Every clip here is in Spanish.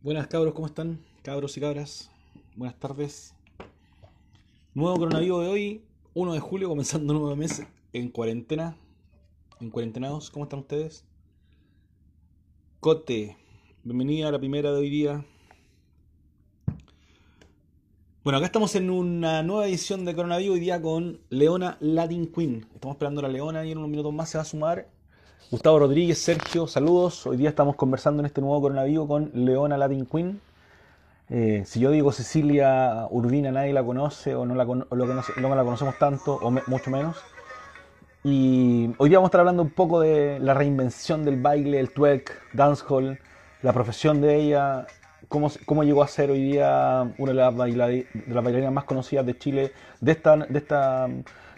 Buenas cabros, ¿cómo están? Cabros y cabras, buenas tardes. Nuevo coronavirus de hoy, 1 de julio, comenzando un nuevo mes en cuarentena, en cuarentenados, ¿cómo están ustedes? Cote, bienvenida a la primera de hoy día. Bueno, acá estamos en una nueva edición de Coronavirus hoy día con Leona Latin Queen. Estamos esperando a la Leona y en unos minutos más se va a sumar Gustavo Rodríguez, Sergio, saludos. Hoy día estamos conversando en este nuevo coronavirus con Leona Latin Queen. Eh, si yo digo Cecilia Urbina, nadie la conoce o no la, la conocemos tanto o mucho menos. Y hoy día vamos a estar hablando un poco de la reinvención del baile, el twerk, dancehall, la profesión de ella, cómo, llegó a ser hoy día una de las, bailarinas más conocidas de Chile, de esta, de esta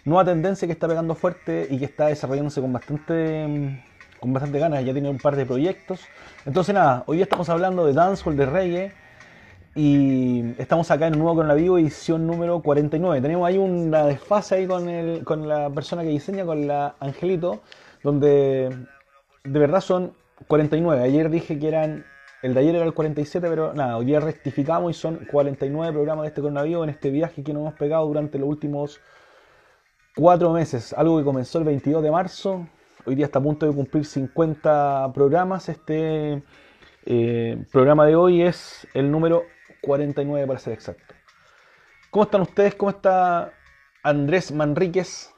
nueva tendencia que está pegando fuerte y que está desarrollándose con bastante con bastante ganas, ya tiene un par de proyectos. Entonces nada, hoy estamos hablando de dancehall, de reggae y estamos acá en un nuevo con edición número 49. Tenemos ahí una desfase ahí con, el, con la persona que diseña, con la Angelito, donde de verdad son 49. Ayer dije que eran el de ayer era el 47, pero nada, hoy día rectificamos y son 49 programas de este coronavirus en este viaje que nos hemos pegado durante los últimos cuatro meses, algo que comenzó el 22 de marzo, hoy día está a punto de cumplir 50 programas, este eh, programa de hoy es el número 49 para ser exacto. ¿Cómo están ustedes? ¿Cómo está Andrés Manríquez?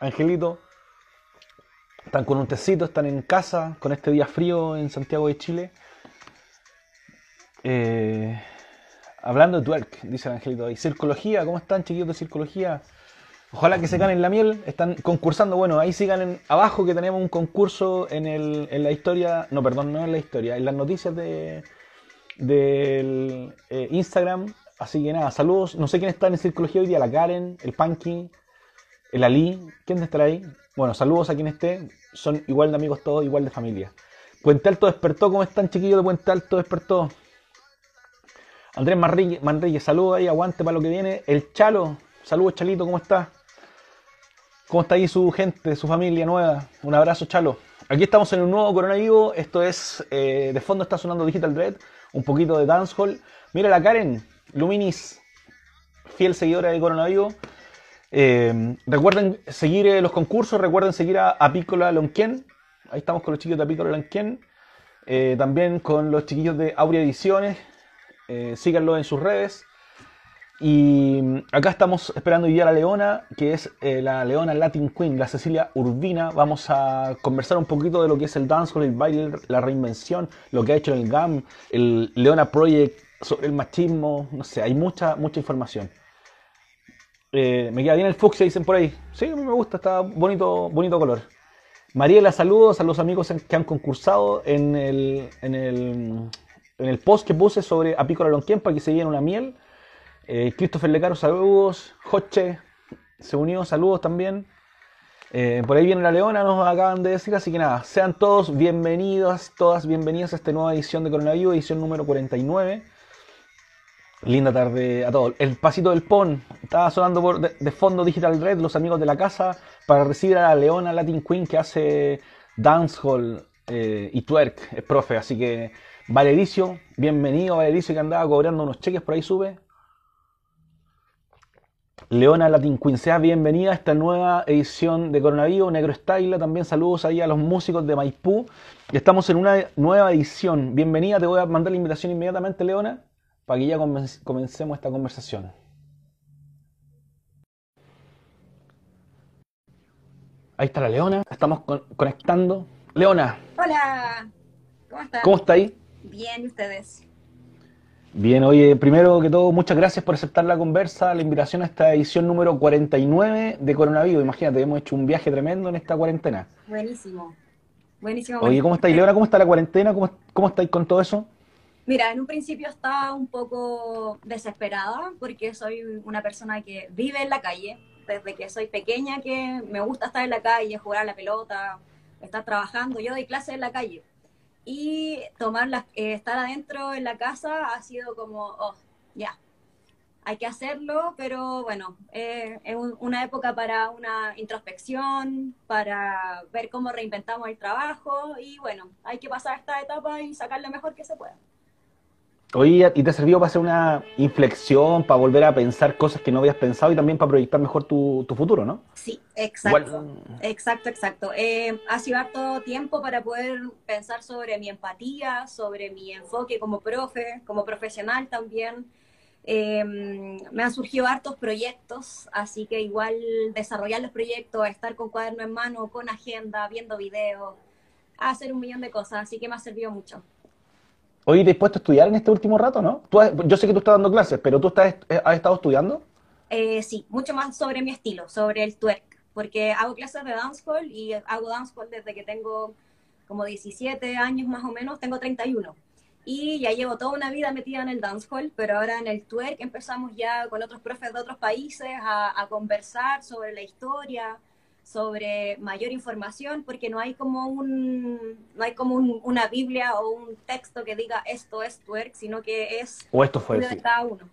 Angelito. Están con un tecito, están en casa con este día frío en Santiago de Chile. Eh, hablando de twerk, dice el Angelito. ¿Y circología? ¿Cómo están chiquillos de circología? Ojalá que se ganen la miel. Están concursando. Bueno, ahí sigan abajo que tenemos un concurso en, el, en la historia. No, perdón, no en la historia. En las noticias de del eh, Instagram. Así que nada, saludos. No sé quién está en Circología hoy día. La Karen, el Punky, el Ali. ¿Quién estará ahí? Bueno, saludos a quien esté. Son igual de amigos todos, igual de familia. Puente Alto despertó. ¿Cómo están, chiquillos de Puente Alto? Despertó. Andrés Manrique, saludos ahí. Aguante para lo que viene. El Chalo. Saludos, Chalito. ¿Cómo está? ¿Cómo está ahí su gente, su familia nueva? Un abrazo, Chalo. Aquí estamos en un nuevo coronavirus. Esto es, eh, de fondo está sonando Digital Dread, un poquito de dancehall. Mira la Karen, Luminis, fiel seguidora de coronavirus. Eh, recuerden seguir eh, los concursos, recuerden seguir a, a Piccola Lonquien. Ahí estamos con los chiquillos de Piccola Lonquien. también con los chiquillos de Aurea Ediciones. síganlo en sus redes. Y acá estamos esperando hoy día a la Leona, que es eh, la Leona Latin Queen, la Cecilia Urbina. Vamos a conversar un poquito de lo que es el dancehall, el baile, la reinvención, lo que ha hecho el GAM, el Leona Project, sobre el machismo, no sé, hay mucha, mucha información. Eh, me queda bien el fucsia, dicen por ahí. Sí, a mí me gusta, está bonito, bonito color. Mariela, saludos a los amigos que han concursado en el, en el, en el post que puse sobre Apícola Lonquien para que se lleven una miel. Eh, Christopher Lecaro, saludos. Joche se unió, saludos también. Eh, por ahí viene la Leona, nos acaban de decir, así que nada, sean todos bienvenidos, todas bienvenidas a esta nueva edición de Coronavirus, edición número 49. Linda tarde a todos. El pasito del PON estaba sonando por de, fondo Digital Red, los amigos de la casa, para recibir a la Leona Latin Queen que hace dancehall eh, y twerk, es profe. Así que Valericio, bienvenido Valericio que andaba cobrando unos cheques por ahí sube. Leona Latin Queen, sea bienvenida a esta nueva edición de Coronavirus, Negro Style, también saludos ahí a los músicos de Maipú. Estamos en una nueva edición. Bienvenida, te voy a mandar la invitación inmediatamente, Leona, para que ya comencemos esta conversación. Ahí está la Leona, estamos conectando. Leona. Hola, ¿cómo estás? ¿Cómo está ahí? Bien, ¿y ustedes? Bien, oye, primero que todo, muchas gracias por aceptar la conversa, la invitación a esta edición número 49 de Coronavirus. Imagínate, hemos hecho un viaje tremendo en esta cuarentena. Buenísimo, buenísimo. Oye, ¿cómo estáis, Leona? ¿Cómo está la cuarentena? ¿Cómo, ¿Cómo estáis con todo eso? Mira, en un principio estaba un poco desesperada porque soy una persona que vive en la calle. Desde que soy pequeña que me gusta estar en la calle, jugar a la pelota, estar trabajando. Yo doy clases en la calle y tomar eh, estar adentro en la casa ha sido como, oh, ya, hay que hacerlo, pero bueno, eh, es una época para una introspección, para ver cómo reinventamos el trabajo y bueno, hay que pasar esta etapa y sacar lo mejor que se pueda. Oye, ¿y te ha servido para hacer una inflexión, para volver a pensar cosas que no habías pensado y también para proyectar mejor tu, futuro, no? Sí, exacto. Exacto, exacto. Eh, ha sido harto tiempo para poder pensar sobre mi empatía, sobre mi enfoque como profe, como profesional también. Eh, me han surgido hartos proyectos, así que igual desarrollar los proyectos, estar con cuaderno en mano, con agenda, viendo videos, hacer un millón de cosas, así que me ha servido mucho. Hoy dispuesto a estudiar en este último rato, ¿no? yo sé que tú estás dando clases, pero ¿tú estás, eh, has estado estudiando? Eh, sí, mucho más sobre mi estilo, sobre el twerk, porque hago clases de dancehall y hago dancehall desde que tengo como 17 años más o menos, tengo 31. Y ya llevo toda una vida metida en el dancehall, pero ahora en el twerk empezamos ya con otros profes de otros países a, a conversar sobre la historia, sobre mayor información porque no hay como un no hay como una Biblia o un texto que diga esto es twerk, sino que es o esto fue de cada uno.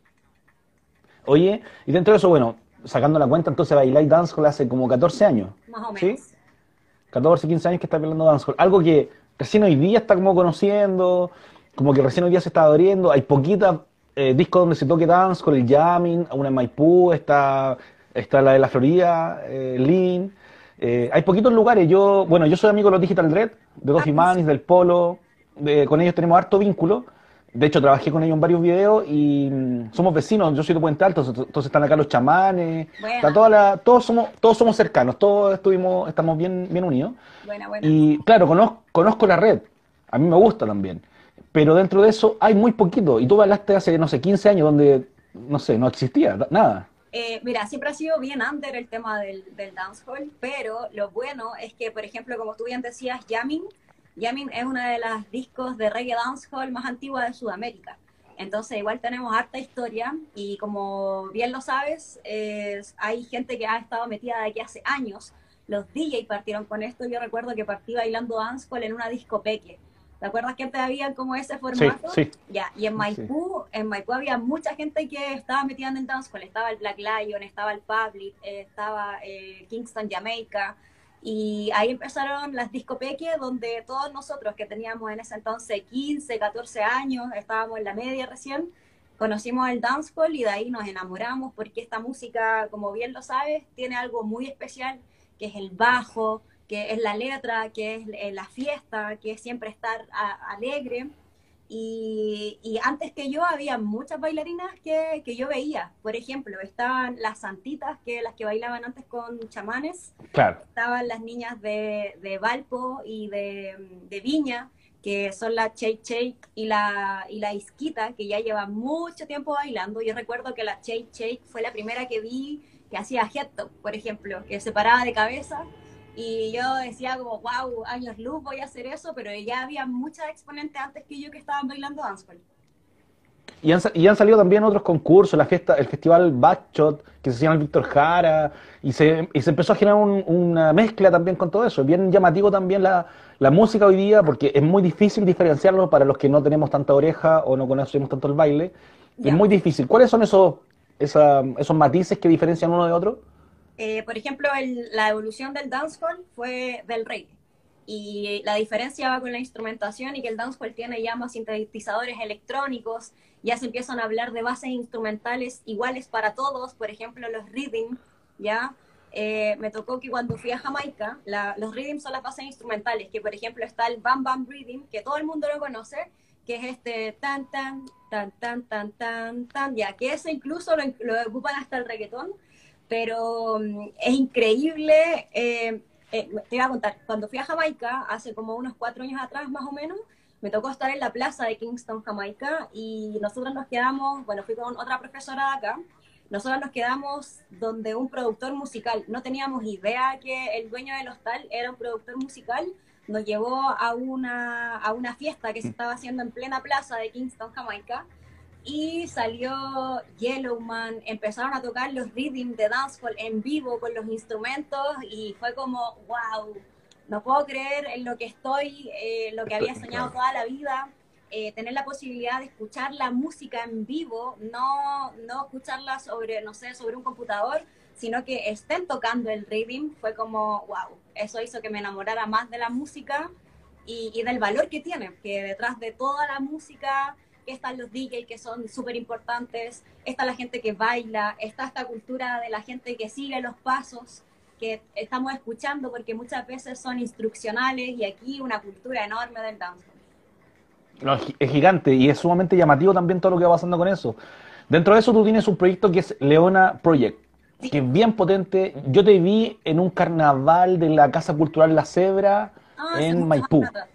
Oye, y dentro de eso, bueno, sacando la cuenta, entonces bailáis dancehall hace como 14 años. Más o menos. ¿sí? 14, 15 años que estás bailando dancehall. Algo que recién hoy día está como conociendo, como que recién hoy día se está abriendo. Hay poquitas eh, discos donde se toque dancehall, el jamming, una en Maipú, está, está la de la Florida, eh, Lean. Eh, hay poquitos lugares. Yo, bueno, yo soy amigo de los Digital Red, de dos ah, del Polo. con ellos tenemos harto vínculo. De hecho, trabajé con ellos en varios videos y mm, somos vecinos. Yo soy de Puente Alto, entonces están acá los chamanes. Está toda la, todos somos, todos somos cercanos, todos estuvimos, estamos bien, bien unidos. Y claro, conozco, conozco la red. A mí me gusta también. Pero dentro de eso hay muy poquito. Y tú bailaste hace, no sé, 15 años donde, no sé, no existía nada. Eh, mira, siempre ha sido bien under el tema del, del dancehall, pero lo bueno es que, por ejemplo, como tú bien decías, Yamin, Yamin es una de las discos de reggae dancehall más antigua de Sudamérica. Entonces, igual tenemos harta historia y como bien lo sabes, hay gente que ha estado metida de aquí hace años. Los DJ partieron con esto. Yo recuerdo que partí bailando dancehall en una disco peque. ¿Te acuerdas que antes había como ese formato? Sí, Ya, y en Maipú, en Maipú había mucha gente que estaba metida en el dancehall. Estaba el Black Lion, estaba el Public, eh, estaba eh, Kingston Jamaica. Y ahí empezaron las discopeques donde todos nosotros que teníamos en ese entonces 15, 14 años, estábamos en la media recién, conocimos el dancehall y de ahí nos enamoramos porque esta música, como bien lo sabes, tiene algo muy especial, que es el bajo, que es la letra, que es eh, la fiesta, que es siempre estar alegre. Y, antes que yo había muchas bailarinas que, que, yo veía. Por ejemplo, estaban las santitas, que las que bailaban antes con chamanes. Claro. Estaban las niñas de, de Valpo y de, de, Viña, que son la Chey Chey y la, y la Isquita, que ya lleva mucho tiempo bailando. Yo recuerdo que la Chey Chey fue la primera que vi que hacía head por ejemplo, que se paraba de cabeza y yo decía como, wow, años luz, voy a hacer eso, pero ya había muchas exponentes antes que yo que estaban bailando dancehall. Y han, y han salido también otros concursos, la fiesta, el festival Backshot, que se llama el Víctor Jara, y se, y se empezó a generar una mezcla también con todo eso. Bien llamativo también la, la música hoy día, porque es muy difícil diferenciarlo para los que no tenemos tanta oreja o no conocemos tanto el baile. Es muy difícil. ¿Cuáles son esos, esos matices que diferencian uno de otro? Eh, por ejemplo, la evolución del dancehall fue del reggae. Y la diferencia va con la instrumentación y que el dancehall tiene ya más sintetizadores electrónicos, ya se empiezan a hablar de bases instrumentales iguales para todos, por ejemplo, los rhythm, ¿ya? Eh, me tocó que cuando fui a Jamaica, los rhythm son las bases instrumentales, que por ejemplo está el Bam Bam Rhythm, que todo el mundo lo conoce, que es este tan tan tan tan tan tan tan, ya que ese incluso lo, lo ocupan hasta el reggaetón, pero mm, es increíble. Eh, eh, te iba a contar, cuando fui a Jamaica, hace como unos cuatro años atrás más o menos, me tocó estar en la plaza de Kingston, Jamaica, y nosotros nos quedamos, bueno, fui con otra profesora de acá, nosotros nos quedamos donde un productor musical, no teníamos idea que el dueño del hostal era un productor musical, nos llevó a una, a una fiesta que se estaba haciendo en plena plaza de Kingston, Jamaica, y salió Yellowman, empezaron a tocar los rhythm de dancehall en vivo con los instrumentos y fue como, wow, no puedo creer en lo que estoy, eh, lo que había soñado toda la vida, eh, tener la posibilidad de escuchar la música en vivo, no, no escucharla sobre, no sé, sobre un computador, sino que estén tocando el rhythm, fue como, wow, eso hizo que me enamorara más de la música y, y del valor que tiene, que detrás de toda la música están los DJs que son súper importantes, está la gente que baila, está esta cultura de la gente que sigue los pasos que estamos escuchando porque muchas veces son instruccionales y aquí una cultura enorme del dancehall. No, es gigante y es sumamente llamativo también todo lo que va pasando con eso. Dentro de eso tú tienes un proyecto que es Leona Project, que es bien potente. Yo te vi en un carnaval de la Casa Cultural La Cebra Ah, en Maipú. nada.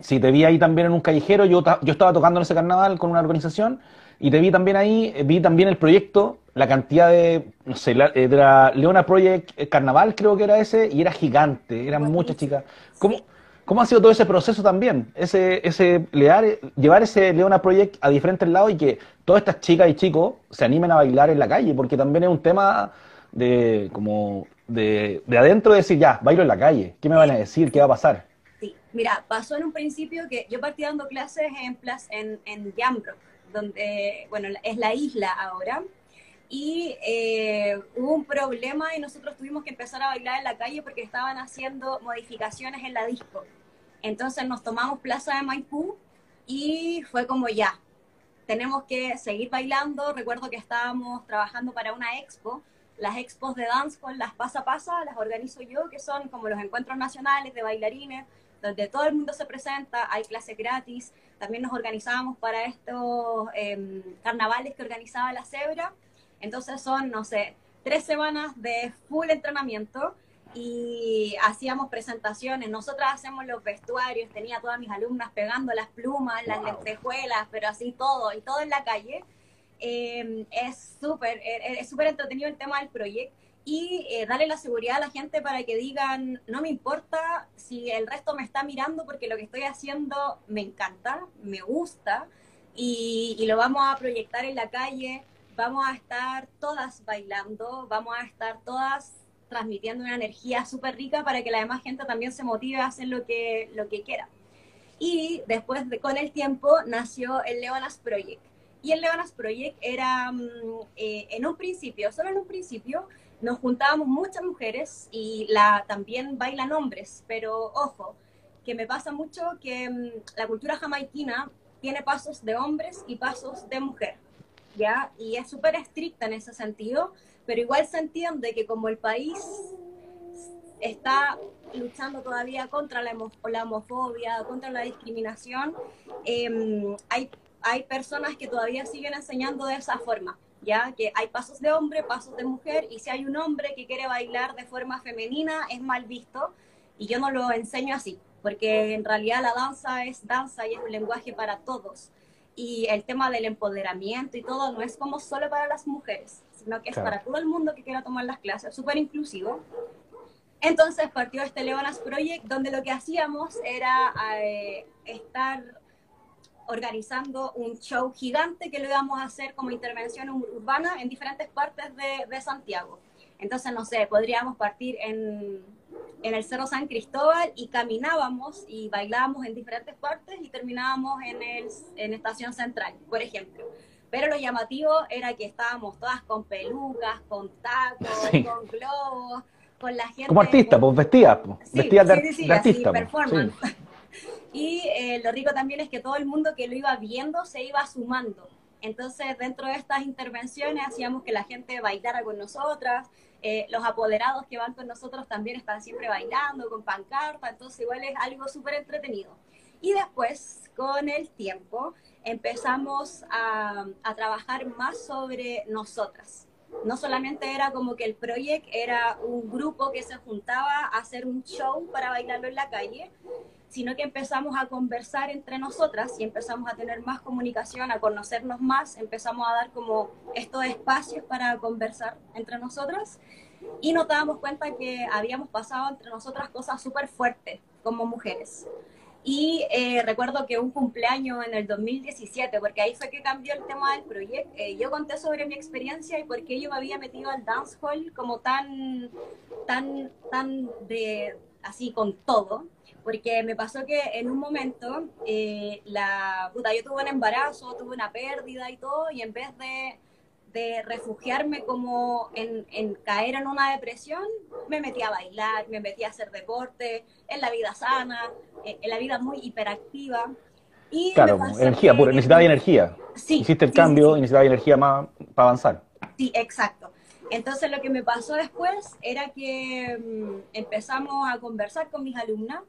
Sí, te vi ahí también en un callejero. Yo, yo estaba tocando en ese carnaval con una organización y te vi también ahí. eh, Vi también el proyecto, la cantidad de, no sé, la, eh, de la Leona Project eh, Carnaval, creo que era ese, y era gigante. Eran Buenísimo. muchas chicas. ¿Cómo. ¿Cómo ha sido todo ese proceso también? Ese, ese lear- llevar ese Leona Project a diferentes lados y que todas estas chicas y chicos se animen a bailar en la calle, porque también es un tema de como de, de adentro de decir, ya, bailo en la calle, ¿qué me van a decir? ¿Qué va a pasar? Mira, pasó en un principio que yo partí dando clases en, en, en Jamrock, donde, bueno, es la isla ahora, y eh, hubo un problema y nosotros tuvimos que empezar a bailar en la calle porque estaban haciendo modificaciones en la disco. Entonces nos tomamos Plaza de Maipú y fue como ya, tenemos que seguir bailando. Recuerdo que estábamos trabajando para una expo. Las expos de dancehall, las pasa pasa, las organizo yo, que son como los encuentros nacionales de bailarines, donde todo el mundo se presenta, hay clases gratis. También nos organizábamos para estos em, carnavales que organizaba la Cebra. Entonces son, no sé, tres semanas de full entrenamiento y hacíamos presentaciones. Nosotras hacemos los vestuarios, tenía a todas mis alumnas pegando las plumas, las Wow. lentejuelas, pero así todo, y todo en la calle. Eh, es súper, eh, es súper entretenido el tema del proyecto y eh, darle la seguridad a la gente para que digan, no me importa si el resto me está mirando porque lo que estoy haciendo me encanta, me gusta y, y lo vamos a proyectar en la calle, vamos a estar todas bailando, vamos a estar todas transmitiendo una energía súper rica para que la demás gente también se motive a hacer lo que, lo que quiera. Y después, de, con el tiempo, nació el Leonas Project. Y el Leonas Project era, mm, eh, en un principio, solo en un principio, nos juntábamos muchas mujeres y la, también bailan hombres, pero ojo, que me pasa mucho que mm, la cultura jamaiquina tiene pasos de hombres y pasos de mujer, ¿ya? Y es súper estricta en ese sentido, pero igual se entiende que como el país está luchando todavía contra la, homo- la homofobia, contra la discriminación, eh, hay, hay personas que todavía siguen enseñando de esa forma, ya que hay pasos de hombre, pasos de mujer, y si hay un hombre que quiere bailar de forma femenina, es mal visto, y yo no lo enseño así, porque en realidad la danza es danza y es un lenguaje para todos. Y el tema del empoderamiento y todo no es como solo para las mujeres, sino que es Claro. para todo el mundo que quiera tomar las clases, súper inclusivo. Entonces partió este Leonas Project, donde lo que hacíamos era eh, estar organizando un show gigante que lo íbamos a hacer como intervención ur- urbana en diferentes partes de, de Santiago. Entonces, no sé, podríamos partir en, en el Cerro San Cristóbal y caminábamos y bailábamos en diferentes partes y terminábamos en, el, en Estación Central, por ejemplo. Pero lo llamativo era que estábamos todas con pelucas, con tacos, Sí. con globos, con la gente... Como artista, pues vestidas, pues, Sí, vestidas de, sí, de así, artista. pues, performance. Y eh, lo rico también es que todo el mundo que lo iba viendo se iba sumando. Entonces, dentro de estas intervenciones hacíamos que la gente bailara con nosotras. eh, los apoderados que van con nosotros también están siempre bailando con pancarta. Entonces, igual es algo súper entretenido. Y después, con el tiempo, empezamos a, a trabajar más sobre nosotras. No solamente era como que el proyecto era un grupo que se juntaba a hacer un show para bailarlo en la calle, sino que empezamos a conversar entre nosotras y empezamos a tener más comunicación, a conocernos más, empezamos a dar como estos espacios para conversar entre nosotras y nos dábamos cuenta que habíamos pasado entre nosotras cosas súper fuertes como mujeres. Y eh, recuerdo que un cumpleaños en el 2017, porque ahí fue que cambió el tema del proyecto, eh, yo conté sobre mi experiencia y por qué yo me había metido al dancehall como tan, tan, tan de, así con todo, porque me pasó que en un momento, eh, la, puta, yo tuve un embarazo, tuve una pérdida y todo, y en vez de, de refugiarme como en, en caer en una depresión, me metí a bailar, me metí a hacer deporte, en la vida sana, eh, en la vida muy hiperactiva. Y Claro, energía, que- pura, necesitaba energía. Sí, Hiciste el sí, cambio sí, y necesitaba energía más para avanzar. Sí, exacto. Entonces lo que me pasó después era que mm, empezamos a conversar con mis alumnas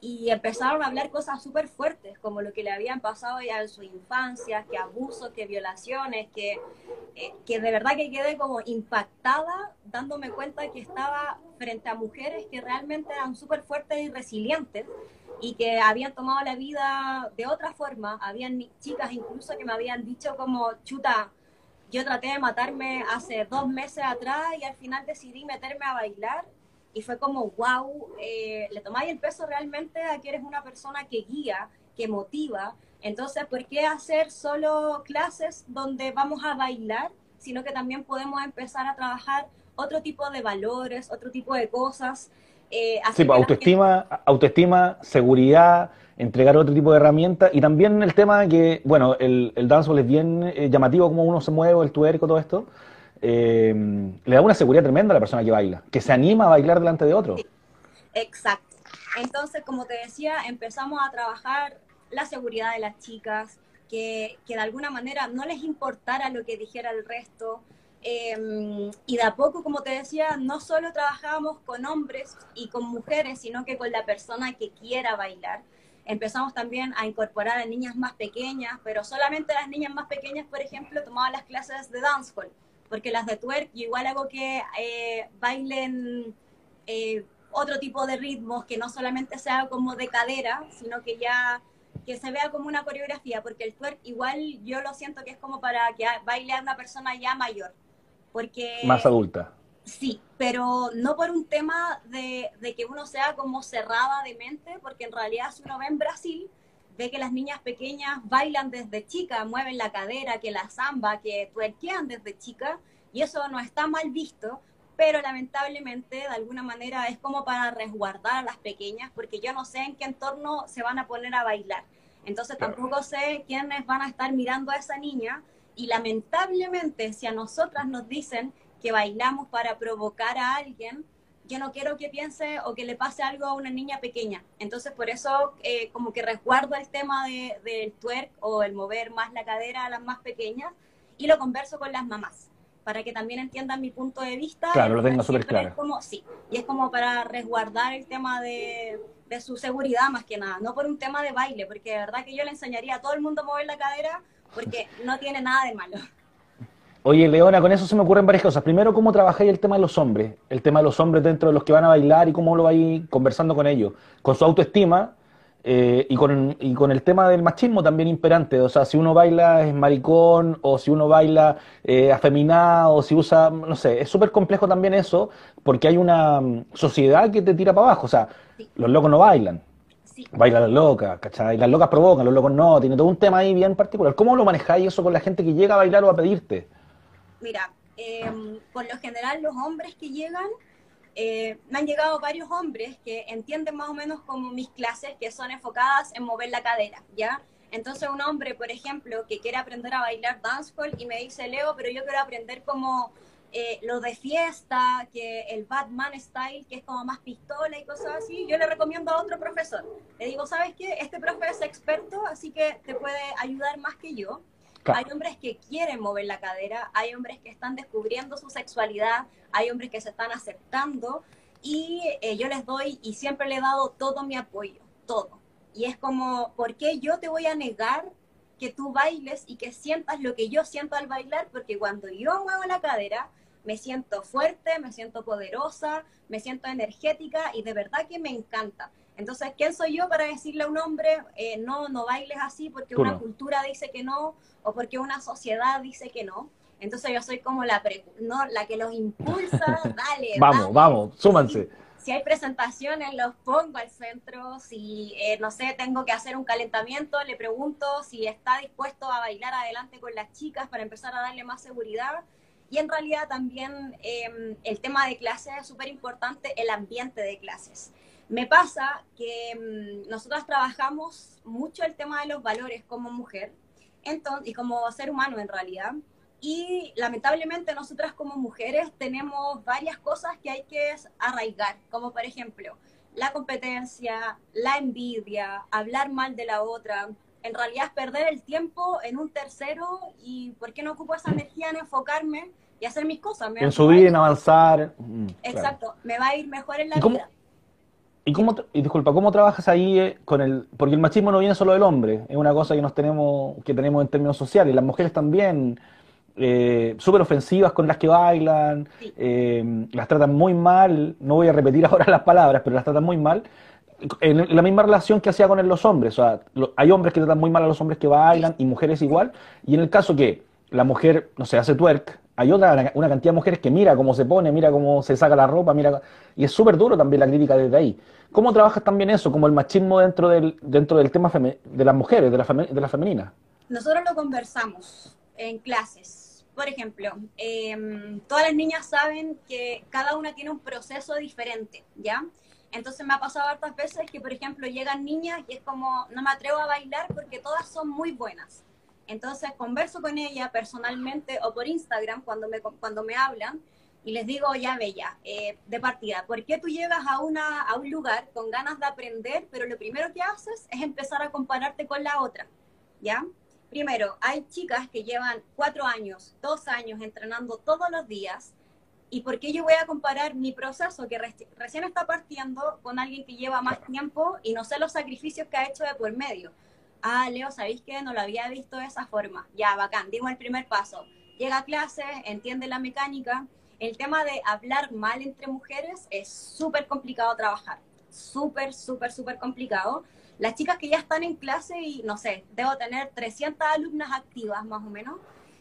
y empezaron a hablar cosas súper fuertes, como lo que le habían pasado ya en su infancia, que abusos, que violaciones, que, eh, que de verdad que quedé como impactada dándome cuenta que estaba frente a mujeres que realmente eran súper fuertes y resilientes y que habían tomado la vida de otra forma. Habían chicas incluso que me habían dicho como, chuta, yo traté de matarme hace dos meses atrás y al final decidí meterme a bailar y fue como, wow, eh, le tomáis el peso realmente a que eres una persona que guía, que motiva. Entonces, ¿por qué hacer solo clases donde vamos a bailar, sino que también podemos empezar a trabajar otro tipo de valores, otro tipo de cosas? Eh, Sí, pues, autoestima, autoestima, seguridad, entregar otro tipo de herramientas y también el tema de que, bueno, el, el dancehall es bien eh, llamativo como uno se mueve, el tuerco, todo esto, eh, le da una seguridad tremenda a la persona que baila, que se anima a bailar delante de otro. Exacto. Entonces, como te decía, empezamos a trabajar la seguridad de las chicas, que, que de alguna manera no les importara lo que dijera el resto. Eh, y de a poco, como te decía, no solo trabajábamos con hombres y con mujeres, sino que con la persona que quiera bailar. Empezamos también a incorporar a niñas más pequeñas, pero solamente las niñas más pequeñas, por ejemplo, tomaban las clases de dancehall, porque las de twerk igual hago que eh, bailen eh, otro tipo de ritmos, que no solamente sea como de cadera, sino que ya que se vea como una coreografía, porque el twerk igual yo lo siento que es como para que baile a una persona ya mayor, porque Más adulta. Sí, pero no por un tema de, de que uno sea como cerrada de mente, porque en realidad si uno ve en Brasil, ve que las niñas pequeñas bailan desde chica, mueven la cadera, que la samba, que twerkean desde chica, y eso no está mal visto, pero lamentablemente de alguna manera es como para resguardar a las pequeñas, porque yo no sé en qué entorno se van a poner a bailar. Entonces tampoco sé quiénes van a estar mirando a esa niña y lamentablemente si a nosotras nos dicen que bailamos para provocar a alguien, yo no quiero que piense o que le pase algo a una niña pequeña. Entonces por eso eh, como que resguardo el tema de- del twerk o el mover más la cadera a las más pequeñas y lo converso con las mamás para que también entiendan mi punto de vista. Claro, lo tenga súper claro. como, sí, y es como para resguardar el tema de, de su seguridad más que nada, no por un tema de baile, porque de verdad que yo le enseñaría a todo el mundo a mover la cadera porque no tiene nada de malo. Oye, Leona, con eso se me ocurren varias cosas. Primero, ¿cómo trabajáis el tema de los hombres? El tema de los hombres dentro de los que van a bailar y cómo lo vais conversando con ellos. Con su autoestima eh, y, con, y con el tema del machismo también imperante. O sea, si uno baila es maricón o si uno baila eh, afeminado o si usa, no sé, es súper complejo también eso porque hay una mm, sociedad que te tira para abajo. O sea, Sí. los locos no bailan. Sí. Bailan las locas, ¿cachai? Las locas provocan, los locos no. Tiene todo un tema ahí bien particular. ¿Cómo lo manejáis eso con la gente que llega a bailar o a pedirte? Mira, eh, por lo general los hombres que llegan, eh, me han llegado varios hombres que entienden más o menos como mis clases que son enfocadas en mover la cadera, ¿ya? Entonces un hombre, por ejemplo, que quiere aprender a bailar dancehall y me dice, Leo, pero yo quiero aprender como eh, lo de fiesta, que el Batman style, que es como más pistola y cosas así, yo le recomiendo a otro profesor. Le digo, ¿sabes qué? Este profe es experto, así que te puede ayudar más que yo. Hay hombres que quieren mover la cadera, hay hombres que están descubriendo su sexualidad, hay hombres que se están aceptando y eh, yo les doy y siempre le he dado todo mi apoyo, todo. Y es como, ¿por qué yo te voy a negar que tú bailes y que sientas lo que yo siento al bailar? Porque cuando yo muevo la cadera, me siento fuerte, me siento poderosa, me siento energética y de verdad que me encanta. Entonces, ¿quién soy yo para decirle a un hombre, eh, no, no bailes así porque Tú una no. cultura dice que no o porque una sociedad dice que no? Entonces yo soy como la, pre- no, la que los impulsa, dale. Vamos, vamos, súmanse. Si hay presentaciones, los pongo al centro. Si, eh, no sé, tengo que hacer un calentamiento, le pregunto si está dispuesto a bailar adelante con las chicas para empezar a darle más seguridad. Y en realidad también eh, el tema de clases es súper importante, el ambiente de clases. Me pasa que mm, nosotros trabajamos mucho el tema de los valores como mujer entonces, y como ser humano en realidad. Y lamentablemente nosotras como mujeres tenemos varias cosas que hay que arraigar, como por ejemplo la competencia, la envidia, hablar mal de la otra, en realidad es perder el tiempo en un tercero y ¿por qué no ocupo esa energía en enfocarme y hacer mis cosas? en subir, en avanzar. Mm, Exacto, me va a ir mejor en la vida. ¿Y, cómo, y disculpa, ¿cómo trabajas ahí eh, con el...? Porque el machismo no viene solo del hombre, es una cosa que nos tenemos, que tenemos en términos sociales, las mujeres también, eh, súper ofensivas con las que bailan, eh, las tratan muy mal, no voy a repetir ahora las palabras, pero las tratan muy mal, en la misma relación que hacía con los hombres. O sea, hay hombres que tratan muy mal a los hombres que bailan y mujeres igual. Y en el caso que la mujer, no sé, hace twerk, hay otra, una cantidad de mujeres que mira cómo se pone, mira cómo se saca la ropa, mira. Y es súper duro también la crítica desde ahí. ¿Cómo trabajas también eso, como el machismo dentro del, dentro del tema de las mujeres, de la, de la femenina? Nosotros lo conversamos en clases. Por ejemplo, em, todas las niñas saben que cada una tiene un proceso diferente, ¿ya? Entonces me ha pasado hartas veces que, por ejemplo, llegan niñas y es como, no me atrevo a bailar porque todas son muy buenas. Entonces converso con ella personalmente o por Instagram cuando me, cuando me hablan y les digo, ya bella, eh, de partida, ¿por qué tú llegas a, una, a un lugar con ganas de aprender, pero lo primero que haces es empezar a compararte con la otra? ¿Ya? Primero, hay chicas que llevan cuatro años, dos años entrenando todos los días ¿Y por qué yo voy a comparar mi proceso que recién está partiendo con alguien que lleva más tiempo y no sé los sacrificios que ha hecho de por medio? Ah, Leo, ¿sabéis que no lo había visto de esa forma? Ya, bacán, dimos el primer paso. Llega a clase, entiende la mecánica. El tema de hablar mal entre mujeres es súper complicado trabajar. Súper, súper, súper complicado. Las chicas que ya están en clase y, no sé, debo tener 300 alumnas activas más o menos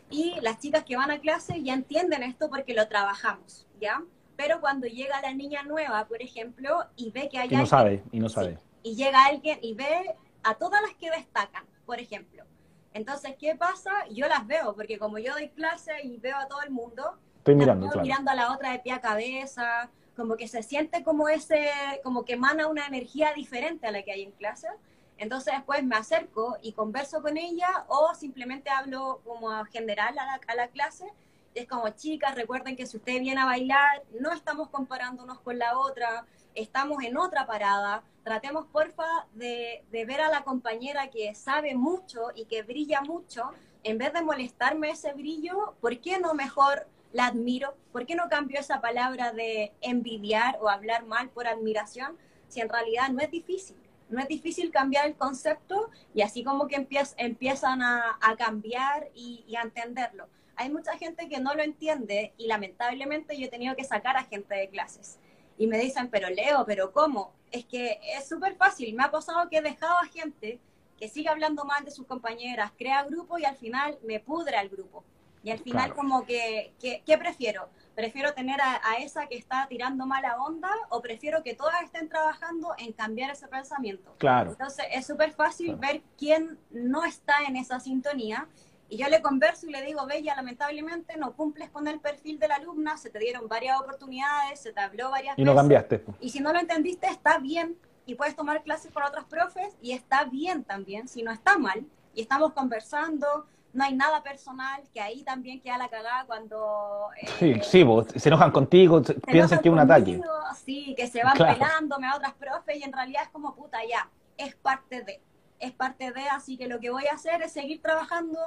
y las chicas que van a clase ya entienden esto porque lo trabajamos, ¿ya? Pero cuando llega la niña nueva, por ejemplo, y ve que hay y no sabe, y no sabe. y llega alguien y ve a todas las que destacan, por ejemplo. Entonces, ¿qué pasa? Yo las veo, porque como yo doy clase y veo a todo el mundo, estoy mirando, mirando a la otra de pie a cabeza, como que se siente como ese, como que emana una energía diferente a la que hay en clase. Entonces después me acerco y converso con ella o simplemente hablo como general a la, a la clase. Es como, chicas, recuerden que si usted viene a bailar, no estamos comparándonos con la otra, estamos en otra parada. Tratemos, porfa, de, ver a la compañera que sabe mucho y que brilla mucho. En vez de molestarme ese brillo, ¿por qué no mejor la admiro? ¿Por qué no cambio esa palabra de envidiar o hablar mal por admiración? Si en realidad no es difícil no es difícil cambiar el concepto y así como que empiezan a, cambiar y, a entenderlo. Hay mucha gente que no lo entiende y lamentablemente yo he tenido que sacar a gente de clases. Y me dicen, pero Leo, pero ¿cómo? Es que es súper fácil. Me ha pasado que he dejado a gente que sigue hablando mal de sus compañeras, crea grupo y al final me pudra el grupo. Y al final como que, ¿qué prefiero? ¿Prefiero tener a, esa que está tirando mala onda o prefiero que todas estén trabajando en cambiar ese pensamiento? Claro. Entonces es súper fácil ver quién no está en esa sintonía y yo le converso y le digo, Bella, lamentablemente no cumples con el perfil de la alumna, se te dieron varias oportunidades, se te habló varias veces. Y no cambiaste. Y si no lo entendiste, está bien y puedes tomar clases con otros profes y está bien también, si no está mal. Y estamos conversando, no hay nada personal, que ahí también queda la cagada cuando... Eh, sí, sí se enojan contigo, piensan que es un ataque. Sí, que se van pelándome a otras profes y en realidad es como puta, ya, es parte de, es parte de, así que lo que voy a hacer es seguir trabajando,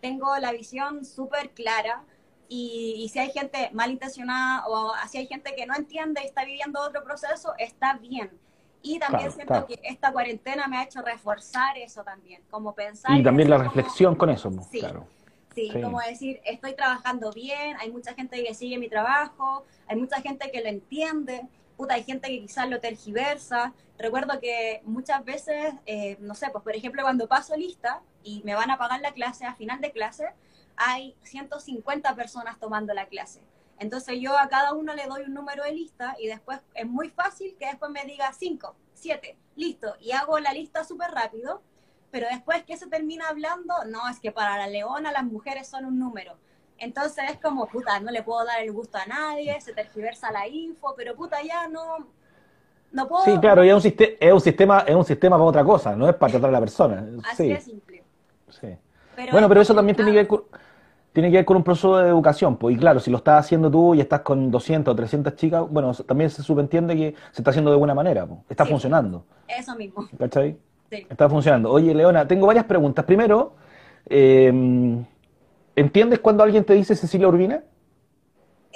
tengo la visión súper clara y, y, si hay gente malintencionada o si hay gente que no entiende y está viviendo otro proceso, está bien y también siento que esta cuarentena me ha hecho reforzar eso también, como pensar... Y también la reflexión con eso, sí, claro. Sí, como decir, estoy trabajando bien, hay mucha gente que sigue mi trabajo, hay mucha gente que lo entiende, puta, hay gente que quizás lo tergiversa. Recuerdo que muchas veces, eh, no sé, pues por ejemplo cuando paso lista y me van a pagar la clase, a final de clase, hay 150 personas tomando la clase. Entonces yo a cada uno le doy un número de lista y después es muy fácil que después me diga 5, 7, listo, y hago la lista súper rápido, pero después que se termina hablando, no, es que para la leona las mujeres son un número. Entonces es como, puta, no le puedo dar el gusto a nadie, se tergiversa la info, pero puta, ya no, no puedo... Sí, claro, y es un, es un sistema es un sistema para otra cosa, no es para tratar a la persona. Así de simple. Bueno, pero eso también tiene que ver tiene que ver con un proceso de educación. Pues, y claro, si lo estás haciendo tú y estás con 200 o 300 chicas, bueno, también se subentiende que se está haciendo de buena manera, pues, está funcionando. Eso mismo. ¿Cachai? Sí. Está funcionando. Oye, Leona, tengo varias preguntas. Primero, eh, ¿entiendes cuando alguien te dice Cecilia Urbina?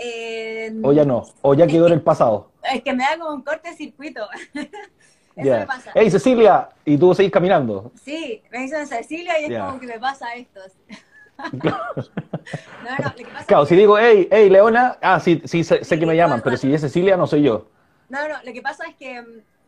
Eh, ¿O ya no? ¿O ya quedó en el pasado? Es que me da como un corte de circuito. Eso me pasa. ¡Hey, Cecilia! Y tú seguís caminando. Sí, me dicen Cecilia y es como que me pasa esto. No, no, lo que pasa Claro, es si que, digo, hey, hey, Leona, ah, sí, sí, sé, sé que me llaman, pero si es Cecilia, no soy yo. no, no, lo que pasa es que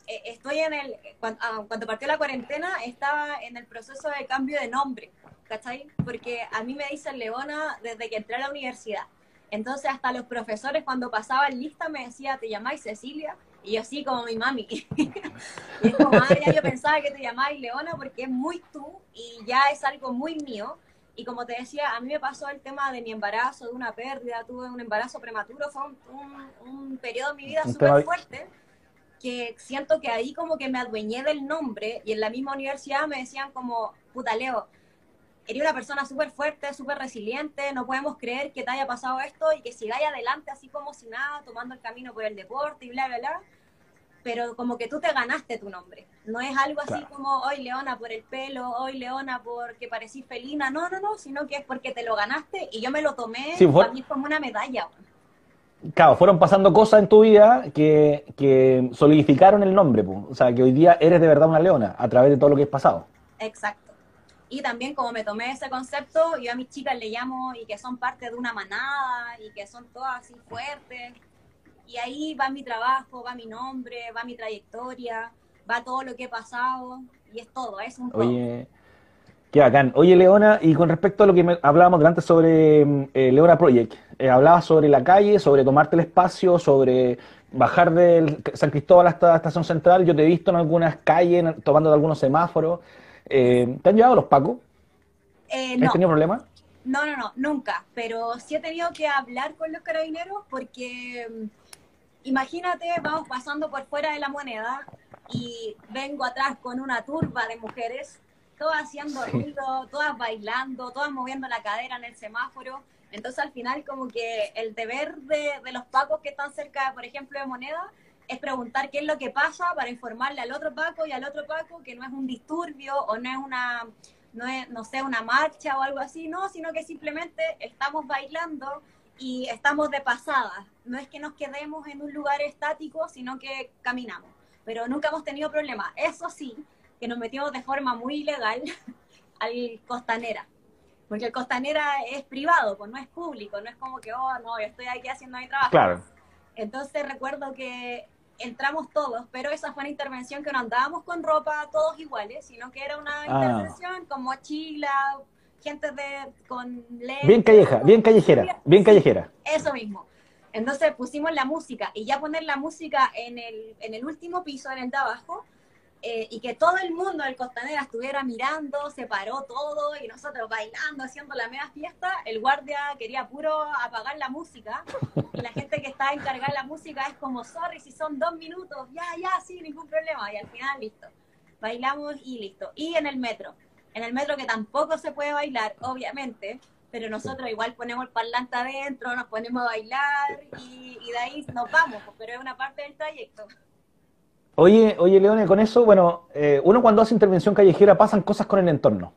eh, estoy en el, cuando, ah, cuando partió la cuarentena, estaba en el proceso de cambio de nombre, ¿cachai? Porque a mí me dicen Leona desde que entré a la universidad. Entonces hasta los profesores cuando pasaban lista me decían, ¿te llamáis Cecilia? Y yo sí, como mi mami. y es como, ah, ya yo pensaba que te llamáis Leona porque es muy tú y ya es algo muy mío. Y como te decía, a mí me pasó el tema de mi embarazo, de una pérdida, tuve un embarazo prematuro, fue un, un- un periodo de mi vida súper fuerte, que siento que ahí como que me adueñé del nombre y en la misma universidad me decían como, puta Leo, eres una persona súper fuerte, súper resiliente, no podemos creer que te haya pasado esto y que sigáis adelante así como si nada, tomando el camino por el deporte y bla, bla, bla. Pero como que tú te ganaste tu nombre. No es algo así Claro. como hoy Leona por el pelo, hoy Leona porque parecís felina. No, no, no, sino que es porque te lo ganaste y yo me lo tomé Sí, fue- para mí como una medalla. Claro, fueron pasando cosas en tu vida que, que solidificaron el nombre, po. o sea, que hoy día eres de verdad una leona a través de todo lo que has pasado. Exacto. Y también como me tomé ese concepto, yo a mis chicas le llamo y que son parte de una manada y que son todas así fuertes. Y ahí va mi trabajo, va mi nombre, va mi trayectoria, va todo lo que he pasado y es todo, es un todo. Oye, qué bacán. Oye, Leona, y con respecto a lo que hablábamos antes sobre mm, eh, Leona Project, eh, hablabas sobre la calle, sobre tomarte el espacio, sobre bajar del San Cristóbal hasta la estación central. Yo te he visto en algunas calles tomando algunos semáforos. Eh, ¿Te han llevado los pacos? Eh, ¿Has no, tenido problemas? no, no, no, nunca. Pero sí he tenido que hablar con los carabineros porque mm, imagínate, vamos pasando por fuera de la moneda y vengo atrás con una turba de mujeres, todas haciendo ruido, todas bailando, todas moviendo la cadera en el semáforo. Entonces al final como que el deber de, de los pacos que están cerca, por ejemplo, de moneda, es preguntar qué es lo que pasa para informarle al otro paco y al otro paco que no es un disturbio o no es una, no es, no sé, una marcha o algo así, no, sino que simplemente estamos bailando y estamos de pasada. No es que nos quedemos en un lugar estático, sino que caminamos. Pero nunca hemos tenido problemas. Eso sí, que nos metimos de forma muy ilegal al Costanera. Porque el Costanera es privado, pues no es público, no es como que, oh, no, yo estoy aquí haciendo mi trabajo. Claro. Entonces recuerdo que entramos todos, pero esa fue una intervención que no andábamos con ropa todos iguales, sino que era una Ah. intervención con mochila, gente de, con lentes. Bien calleja, bien callejera, bien Sí, callejera. Eso mismo. Entonces pusimos la música y ya poner la música en el, en el último piso, en el de abajo, eh, y que todo el mundo del Costanera estuviera mirando, se paró todo y nosotros bailando, haciendo la media fiesta, el guardia quería puro apagar la música y la gente que está encargada de la música es como, sorry, si son dos minutos, ya, ya, sí, ningún problema, y al final listo. Bailamos y listo. Y en el metro, en el metro que tampoco se puede bailar, obviamente, pero nosotros igual ponemos el parlante adentro, nos ponemos a bailar y, y de ahí nos vamos, pero es una parte del trayecto. Oye, oye, Leone, con eso, bueno, eh, uno cuando hace intervención callejera pasan cosas con el entorno.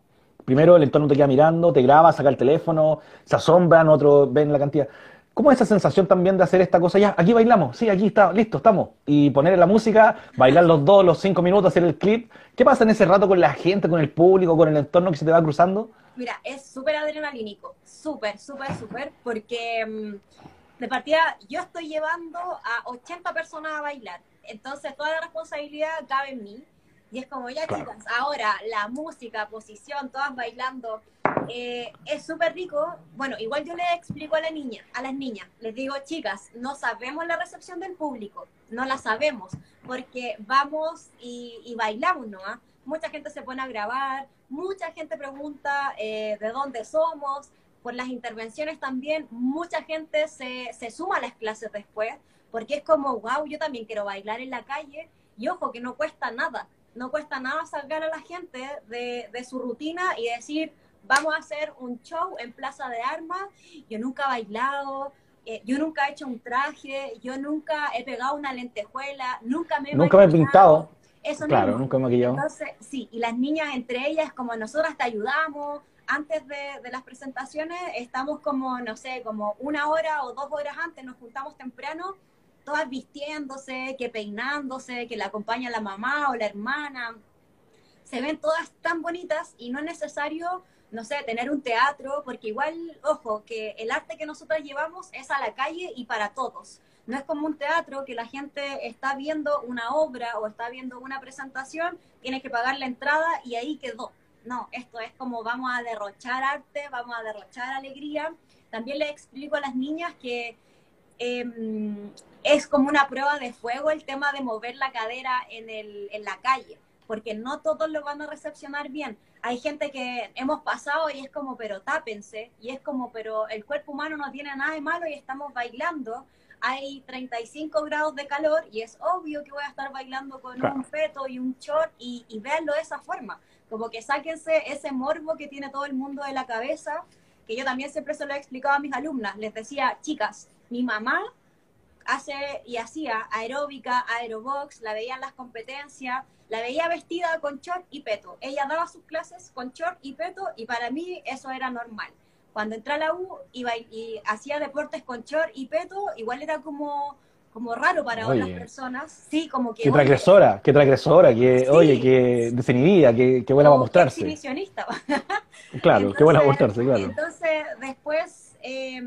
Primero el entorno te queda mirando, te graba, saca el teléfono, se asombran, otros ven la cantidad. ¿Cómo es esa sensación también de hacer esta cosa? Ya, aquí bailamos, sí, aquí está, listo, estamos. Y poner la música, bailar los dos, los cinco minutos, hacer el clip. ¿Qué pasa en ese rato con la gente, con el público, con el entorno que se te va cruzando? Mira, es súper adrenalínico, súper, súper, súper, porque mm, de partida yo estoy llevando a 80 personas a bailar, entonces toda la responsabilidad cabe en mí. Y es como, ya Claro. chicas, ahora la música, posición, todas bailando, eh, es súper rico. Bueno, igual yo le explico a la niña, a las niñas, les digo, chicas, no sabemos la recepción del público, no la sabemos, porque vamos y, y bailamos, ¿no? ¿Ah? Mucha gente se pone a grabar, mucha gente pregunta eh, de dónde somos, por las intervenciones también, mucha gente se, se suma a las clases después, porque es como, wow, yo también quiero bailar en la calle, y ojo, que no cuesta nada, no cuesta nada sacar a la gente de, de su rutina y decir, vamos a hacer un show en Plaza de Armas, yo nunca he bailado, eh, yo nunca he hecho un traje, yo nunca he pegado una lentejuela, nunca me he Nunca me he pintado. Eso claro, nunca maquillado. Entonces, sí, y las niñas entre ellas, como nosotras te ayudamos, antes de, de, las presentaciones estamos como, no sé, como una hora o dos horas antes, nos juntamos temprano, todas vistiéndose, que peinándose, que la acompaña la mamá o la hermana. Se ven todas tan bonitas y no es necesario, no sé, tener un teatro, porque igual, ojo, que el arte que nosotros llevamos es a la calle y para todos. No es como un teatro que la gente está viendo una obra o está viendo una presentación, tiene que pagar la entrada y ahí quedó no, esto es como vamos a derrochar arte, vamos a derrochar alegría. También les explico a las niñas que eh, es como una prueba de fuego el tema de mover la cadera en, el, en la calle, porque no todos lo van a recepcionar bien. Hay gente que hemos pasado y es como, pero tápense, y es como, pero el cuerpo humano no tiene nada de malo y estamos bailando. Hay 35 grados de calor y es obvio que voy a estar bailando con claro. un feto y un short y, y véanlo de esa forma como que sáquense ese morbo que tiene todo el mundo de la cabeza, que yo también siempre se lo he explicado a mis alumnas. Les decía, chicas, mi mamá hace y hacía aeróbica, aerobox, la veía en las competencias, la veía vestida con short y peto. Ella daba sus clases con short y peto y para mí eso era normal. Cuando entré a la U iba y, y hacía deportes con short y peto, igual era como como raro para oye, otras personas. Sí, como que. Qué transgresora, qué transgresora, que, sí, oye, que definida, que, que buena para mostrarse. exhibicionista. claro, qué buena para mostrarse, claro. Entonces, después, eh,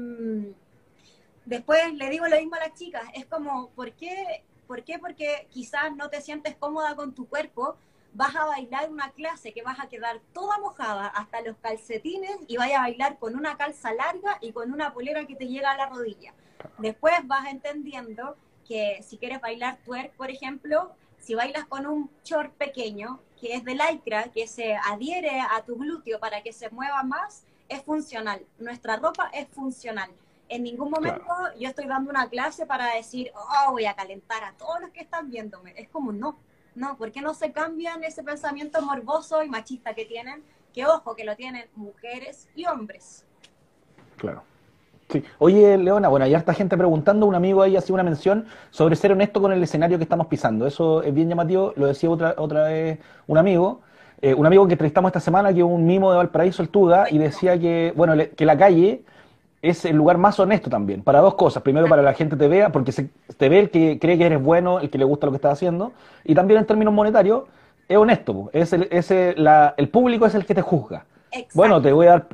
después le digo lo mismo a las chicas, es como, ¿por qué? ¿Por qué? Porque quizás no te sientes cómoda con tu cuerpo, vas a bailar una clase que vas a quedar toda mojada hasta los calcetines y vaya a bailar con una calza larga y con una polera que te llega a la rodilla. Después vas entendiendo que si quieres bailar twerk, por ejemplo, si bailas con un short pequeño, que es de lycra, que se adhiere a tu glúteo para que se mueva más, es funcional. Nuestra ropa es funcional. En ningún momento claro. yo estoy dando una clase para decir, oh, voy a calentar a todos los que están viéndome. Es como, no, no, ¿por qué no se cambian ese pensamiento morboso y machista que tienen? Que ojo, que lo tienen mujeres y hombres. Claro. Sí. Oye, Leona, bueno, hay harta gente preguntando, un amigo ahí hacía una mención sobre ser honesto con el escenario que estamos pisando. Eso es bien llamativo, lo decía otra, otra vez un amigo, eh, un amigo que entrevistamos esta semana, que es un mimo de Valparaíso, el Tuga, y decía que, bueno, le, que la calle es el lugar más honesto también, para dos cosas. Primero, para que la gente te vea, porque se, te ve el que cree que eres bueno, el que le gusta lo que estás haciendo, y también en términos monetarios, es honesto, es el, es el, la, el público es el que te juzga. Exacto. Bueno, te voy a dar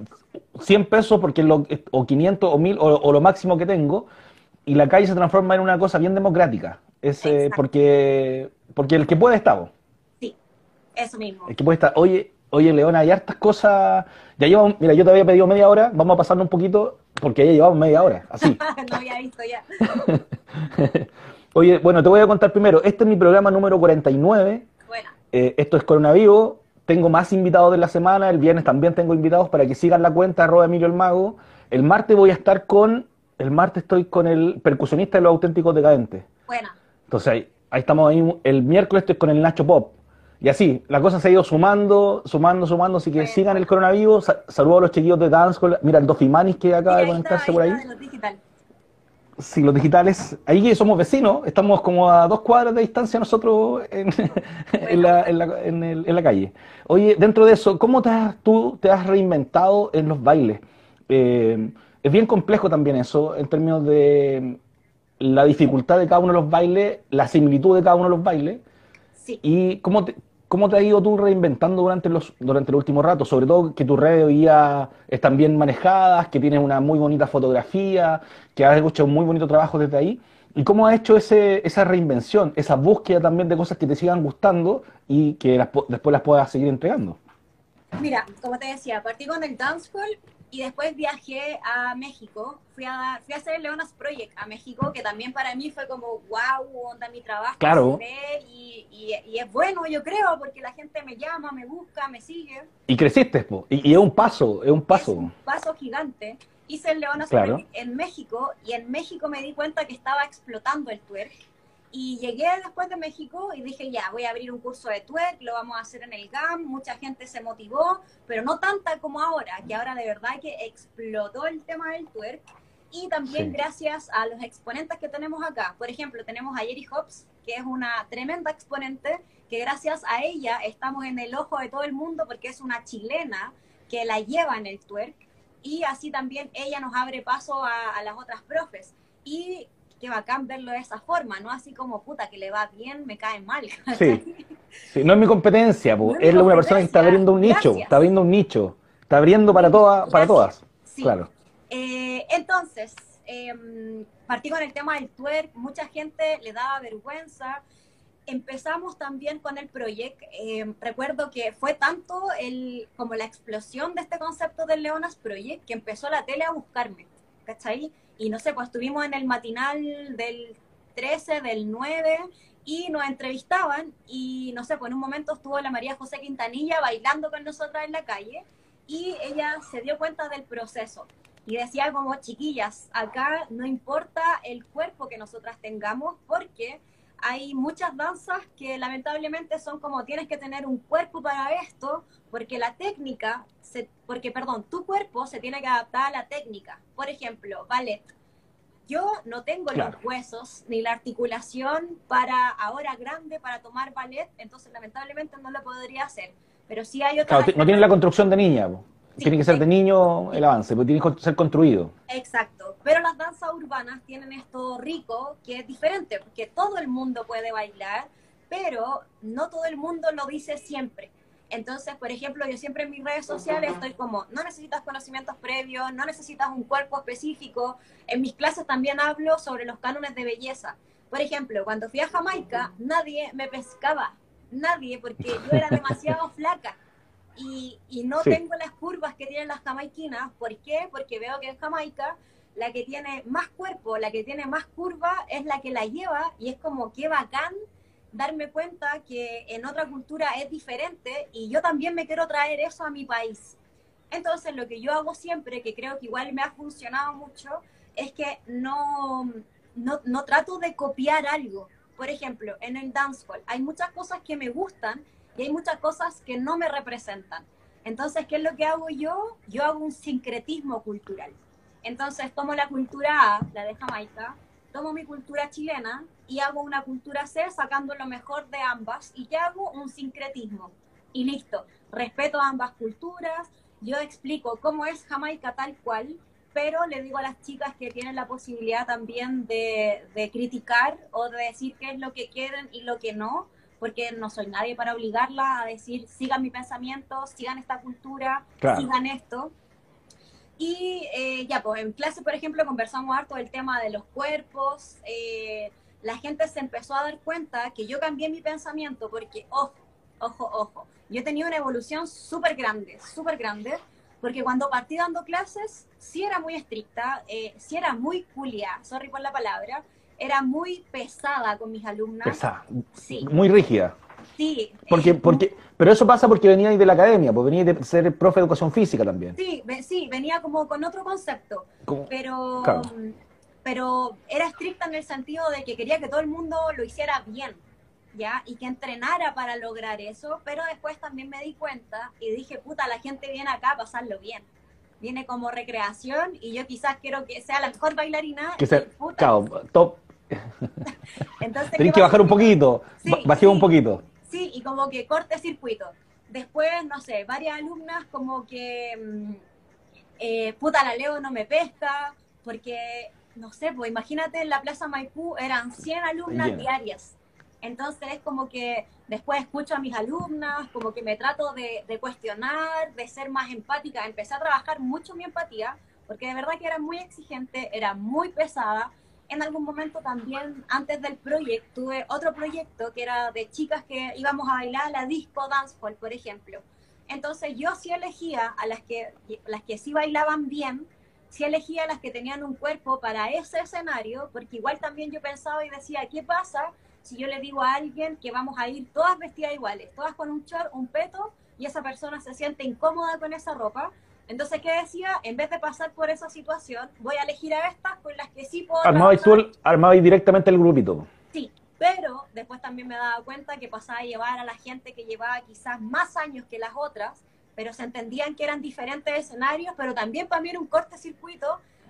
100 pesos porque lo, o 500 o 1000 o, o, lo máximo que tengo y la calle se transforma en una cosa bien democrática. Es eh, porque porque el que puede está. Sí, eso mismo. El que puede estar. Oye, oye Leona, hay hartas cosas. Ya llevamos, mira, yo te había pedido media hora, vamos a pasarnos un poquito porque ya llevamos media hora, así. no había visto ya. oye, bueno, te voy a contar primero. Este es mi programa número 49. Bueno. Eh, esto es Coronavirus tengo más invitados de la semana, el viernes también tengo invitados para que sigan la cuenta, arroba Emilio el Mago. El martes voy a estar con, el martes estoy con el percusionista de los auténticos decadentes. Bueno. Entonces ahí, ahí estamos ahí, el miércoles estoy con el Nacho Pop. Y así, la cosa se ha ido sumando, sumando, sumando, así que sigan el coronavirus. Saludos a los chiquillos de Dance Mira, el Dofimanis que acaba de conectarse por ahí. Sí, los digitales. Ahí somos vecinos, estamos como a dos cuadras de distancia nosotros en, bueno. en, la, en, la, el, en, la, calle. Oye, dentro de eso, ¿cómo te has, tú te has reinventado en los bailes? Eh, es bien complejo también eso, en términos de la dificultad de cada uno de los bailes, la similitud de cada uno de los bailes. Sí. Y cómo te, ¿Cómo te has ido tú reinventando durante, los, durante el último rato? Sobre todo que tus redes hoy día están bien manejadas, que tienes una muy bonita fotografía, que has hecho un muy bonito trabajo desde ahí. ¿Y cómo has hecho ese, esa reinvención, esa búsqueda también de cosas que te sigan gustando y que las, después las puedas seguir entregando? Mira, como te decía, partí con el Dance School y después viajé a México. Fui a, fui a hacer Leonas Project a México, que también para mí fue como, wow, onda mi trabajo. Claro. Y, y, y, es bueno, yo creo, porque la gente me llama, me busca, me sigue. Y creciste, po. Y, y es un paso, es un paso. Es un paso gigante. Hice el Leonas claro. Project en México y en México me di cuenta que estaba explotando el twerk. Y llegué después de México y dije, ya, voy a abrir un curso de twerk, lo vamos a hacer en el GAM, mucha gente se motivó, pero no tanta como ahora, que ahora de verdad que explotó el tema del twerk. Y también sí. gracias a los exponentes que tenemos acá. Por ejemplo, tenemos a Jerry Hobbs, que es una tremenda exponente, porque gracias a ella estamos en el ojo de todo el mundo porque es una chilena que la lleva en el twerk y así también ella nos abre paso a, las otras profes. Y qué bacán verlo de esa forma, no así como puta que le va bien, me cae mal. Sí, no es mi competencia, es una persona que está abriendo un nicho, está abriendo un nicho, está abriendo para todas, para todas. Claro. Eh, entonces, eh, partí con el tema del twerk, mucha gente le daba vergüenza. Empezamos también con el proyecto. Em, recuerdo que fue tanto el, como la explosión de este concepto del Leonas Project que empezó la tele a buscarme, ¿cachai? Y no sé, pues estuvimos en el matinal del 13, del 9 y nos entrevistaban y no sé, pues en un momento estuvo la María José Quintanilla bailando con nosotras en la calle y ella se dio cuenta del proceso y decía como chiquillas, acá no importa el cuerpo que nosotras tengamos porque hay muchas danzas que lamentablemente son como tienes que tener un cuerpo para esto porque la técnica, se, porque perdón, tu cuerpo se tiene que adaptar a la técnica. Por ejemplo, ballet. Yo no tengo los huesos ni la articulación para ahora grande para tomar ballet, entonces lamentablemente no lo podría hacer. Pero sí hay otras. Claro, no tiene la construcción de niña tiene que ser de niño el avance, porque tiene que ser construido. Exacto, pero las danzas urbanas tienen esto rico que es diferente, porque todo el mundo puede bailar, pero no todo el mundo lo dice siempre. Entonces, por ejemplo, yo siempre en mis redes sociales estoy como, no necesitas conocimientos previos, no necesitas un cuerpo específico. En mis clases también hablo sobre los cánones de belleza. Por ejemplo, cuando fui a Jamaica, nadie me pescaba, nadie, porque yo era demasiado flaca y, no tengo las curvas que tienen las jamaiquinas. ¿Por qué? Porque veo que en Jamaica la que tiene más cuerpo, la que tiene más curva es la que la lleva y es como que bacán darme cuenta que en otra cultura es diferente y yo también me quiero traer eso a mi país. Entonces lo que yo hago siempre, que creo que igual me ha funcionado mucho, es que no, no, no trato de copiar algo. Por ejemplo, en el dancehall hay muchas cosas que me gustan y hay muchas cosas que no me representan. Entonces, ¿qué es lo que hago yo? Yo hago un sincretismo cultural. Entonces, tomo la cultura A, la de Jamaica, tomo mi cultura chilena y hago una cultura C sacando lo mejor de ambas y que hago un sincretismo. Y listo, respeto ambas culturas, yo explico cómo es Jamaica tal cual, pero le digo a las chicas que tienen la posibilidad también de, de criticar o de decir qué es lo que quieren y lo que no, porque no soy nadie para obligarla a decir, sigan mi pensamiento, sigan esta cultura, sigan esto. Y eh, ya, pues en clase, por ejemplo, conversamos harto del tema de los cuerpos. Eh, la gente se empezó a dar cuenta que yo cambié mi pensamiento porque, ojo, ojo, ojo, yo tenía una evolución súper grande, súper grande, porque cuando partí dando clases, sí era muy estricta, eh, sí era muy culia, sorry por la palabra, era muy pesada con mis alumnas. Pesada. Sí. Muy rígida. Sí. Porque, porque, pero eso pasa porque venía de la academia, pues venía de ser profe de educación física también. Sí, sí, venía como con otro concepto. Pero, pero era estricta en el sentido de que quería que todo el mundo lo hiciera bien, ¿ya? Y que entrenara para lograr eso, pero después también me di cuenta y dije, puta, la gente viene acá a pasarlo bien. Viene como recreación y yo quizás quiero que sea la mejor bailarina. Que sea, top entonces, que bajar un poquito, bajé un poquito. Sí, y como que corte circuito. Después, no sé, varias alumnas como que, mm, eh, puta, la Leo no me pesca, porque, no sé, pues imagínate en la Plaza Maipú eran 100 alumnas diarias. Entonces es como que después escucho a mis alumnas, como que me trato de, de, cuestionar, de ser más empática. Empecé a trabajar mucho mi empatía, porque de verdad que era muy exigente, era muy pesada, en algún momento también, antes del proyecto, tuve otro proyecto que era de chicas que íbamos a bailar la disco dancehall, por ejemplo. Entonces yo sí elegía a las que, las que sí bailaban bien, sí elegía a las que tenían un cuerpo para ese escenario, porque igual también yo pensaba y decía, ¿qué pasa si yo le digo a alguien que vamos a ir todas vestidas iguales, todas con un short, un peto, y esa persona se siente incómoda con esa ropa? Entonces, ¿qué decía? En vez de pasar por esa situación, voy a elegir a estas con las que sí puedo. Armabais tú armabais directamente el grupito. Sí, pero después también me daba cuenta que pasaba a llevar a la gente que llevaba quizás más años que las otras, pero se entendían que eran diferentes escenarios, pero también para mí era un cortocircuito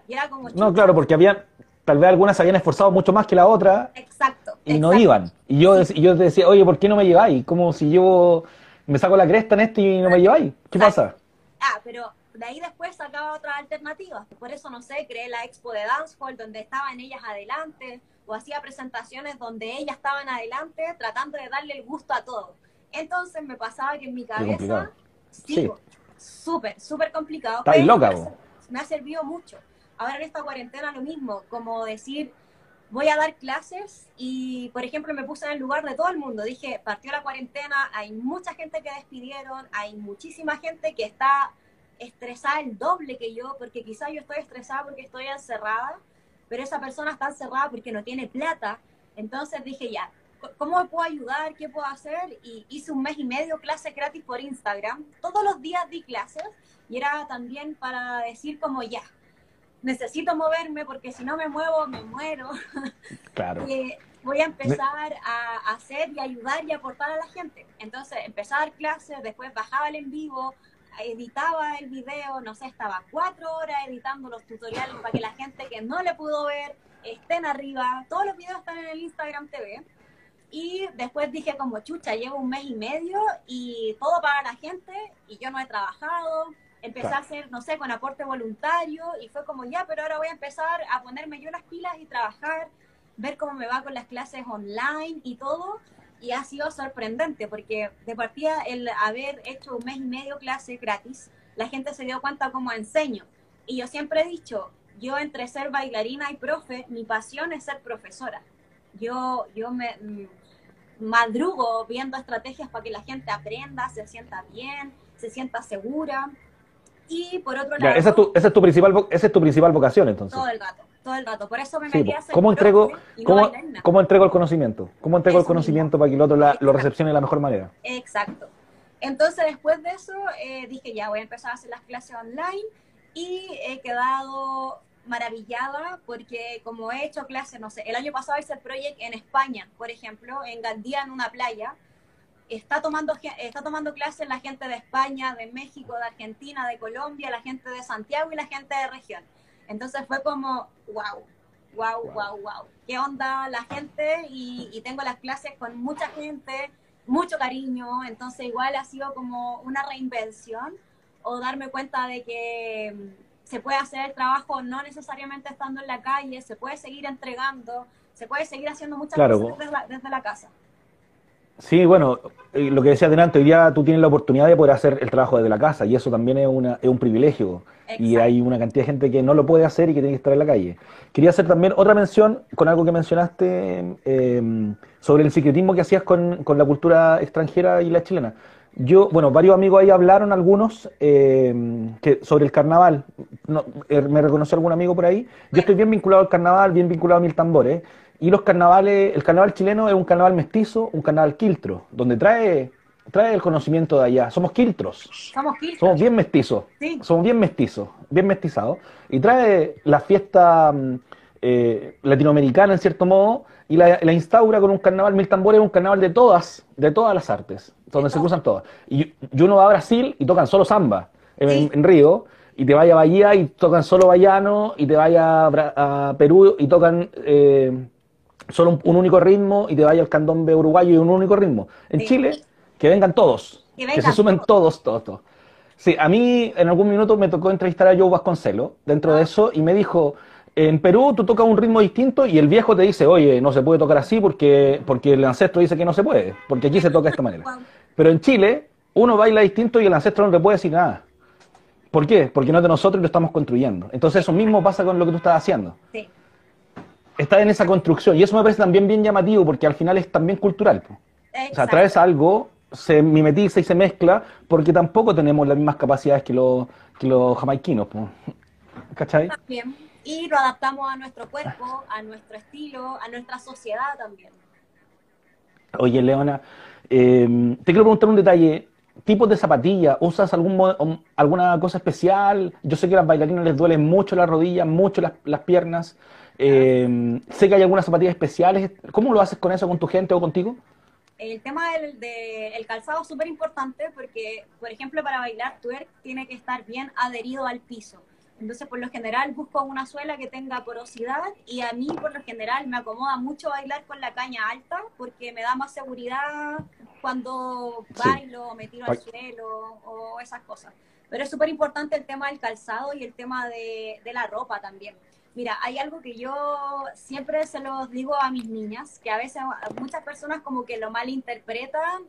y era como. No, claro, porque había, tal vez algunas se habían esforzado mucho más que la otra. Exacto. y no iban. Y yo, y yo decía, oye, ¿por qué no me lleváis? Como si yo me saco la cresta en esto y no me lleváis. ¿Qué pasa? Ah, pero de ahí después sacaba otras alternativas. Por eso, no sé, creé la expo de Dancehall, donde estaban ellas adelante, o hacía presentaciones donde ellas estaban adelante, tratando de darle el gusto a todo. Entonces me pasaba que en mi cabeza, sí, súper, súper complicado. Está loca, me ha servido mucho. Ahora en esta cuarentena lo mismo, como decir, voy a dar clases y, por ejemplo, me puse en el lugar de todo el mundo. Dije, partió la cuarentena, hay mucha gente que despidieron, hay muchísima gente que está estresada el doble que yo, porque quizás yo estoy estresada porque estoy encerrada, pero esa persona está encerrada porque no tiene plata. Entonces dije, ya, ¿cómo me puedo ayudar? ¿Qué puedo hacer? Y hice un mes y medio clase gratis por Instagram. Todos los días di clases y era también para decir como ya, necesito moverme porque si no me muevo me muero. Claro. Eh, voy a empezar a hacer y ayudar y aportar a la gente. Entonces empezar a dar clases, después bajaba el en vivo, editaba el video, no sé, estaba cuatro horas editando los tutoriales para que la gente que no le pudo ver estén arriba. Todos los videos están en el Instagram TV. Y después dije como, chucha, llevo un mes y medio y todo para la gente y yo no he trabajado. Empecé a hacer, no sé, con aporte voluntario y fue como, ya, pero ahora voy a empezar a ponerme yo las pilas y trabajar, ver cómo me va con las clases online y todo y ha sido sorprendente porque de partida el haber hecho un mes y medio clase gratis, la gente se dio cuenta cómo enseño. Y yo siempre he dicho, yo entre ser bailarina y profe, mi pasión es ser profesora. Yo, yo me mm, madrugo viendo estrategias para que la gente aprenda, se sienta bien, se sienta segura. Y por otro lado... esa, es tu, esa, es tu principal, esa es tu principal vocación entonces. Todo el rato todo el rato. Por eso me metí a hacer ¿Cómo entrego, cómo, ¿Cómo entrego el conocimiento? ¿Cómo entrego el conocimiento para que el otro lo recepcione de la mejor manera? Exacto. Entonces, después de eso, eh, dije, ya voy a empezar a hacer las clases online y he quedado maravillada porque como he hecho clases, no sé, el año pasado hice el proyecto en España, por ejemplo, en Gandía, en una playa, está tomando, está tomando clases la gente de España, de México, de Argentina, de Colombia, la gente de Santiago y la gente de región. Entonces fue como, wow, wow, wow, wow. ¿Qué onda la gente? Y, tengo las clases con mucha gente, mucho cariño. Entonces igual ha sido como una reinvención o darme cuenta de que mm, se puede hacer el trabajo no necesariamente estando en la calle, se puede seguir entregando, se puede seguir haciendo muchas cosas desde la casa. Sí, bueno, eh, lo que decía adelante, hoy día tú tienes la oportunidad de poder hacer el trabajo desde la casa y eso también es, una, es un privilegio. Y hay una cantidad de gente que no lo puede hacer y que tiene que estar en la calle. Quería hacer también otra mención con algo que mencionaste em, sobre el secretismo que hacías con, con, la cultura extranjera y la chilena. Yo, bueno, varios amigos ahí hablaron, algunos, em, que sobre el carnaval. Eh, me reconoció algún amigo por ahí. Yo estoy bien vinculado al carnaval, bien vinculado a mil tambores. Y los carnavales, el carnaval chileno es un carnaval mestizo, un carnaval quiltro, donde trae, trae el conocimiento de allá. Somos quiltros. Somos quiltros. Somos bien mestizos. Somos bien mestizos, bien mestizados. Y trae la fiesta mm, eh, latinoamericana, en cierto modo, y la, instaura con un carnaval, Mil Tambores, un carnaval de todas, de todas las artes, donde se cruzan todas. Y, uno va a Brasil y tocan solo samba en, Río, y te vaya a Bahía y tocan solo bayano, y te vaya a, Perú y tocan eh, solo un, único ritmo y te vaya al candombe uruguayo y un único ritmo. En Chile, que vengan todos, que, se sumen todos, todos, todos. Sí, a mí en algún minuto me tocó entrevistar a Joe Vasconcelo dentro de ah. eso y me dijo, en Perú tú tocas un ritmo distinto y el viejo te dice, oye, no se puede tocar así porque, porque el ancestro dice que no se puede, porque aquí se toca de esta manera. Pero en Chile uno baila distinto y el ancestro no le puede decir nada. ¿Por qué? Porque no es de nosotros y lo estamos construyendo. Entonces eso mismo pasa con lo que tú estás haciendo. Sí está en esa construcción. Y eso me parece también bien llamativo porque al final es también cultural. O sea, traes algo, se mimetiza y se mezcla porque tampoco tenemos las mismas capacidades que los, que los jamaiquinos. ¿Cachai? También. Y lo adaptamos a nuestro cuerpo, a nuestro estilo, a nuestra sociedad también. Oye, Leona, eh, te quiero preguntar un detalle. ¿Tipos de zapatillas? ¿Usas algún, alguna cosa especial? Yo sé que a las bailarinas les duelen mucho las rodillas, mucho las, las piernas. Eh, sé que hay algunas zapatillas especiales. ¿Cómo lo haces con eso, con tu gente o contigo? El tema del el calzado es súper importante porque, por ejemplo, para bailar twerk tiene que estar bien adherido al piso. Entonces, por lo general, busco una suela que tenga porosidad y a mí, por lo general, me acomoda mucho bailar con la caña alta porque me da más seguridad cuando bailo, me tiro al suelo o esas cosas. Pero es súper importante el tema del calzado y el tema de, de la ropa también. Mira, hay algo que yo siempre se los digo a mis niñas, que a veces muchas personas como que lo malinterpretan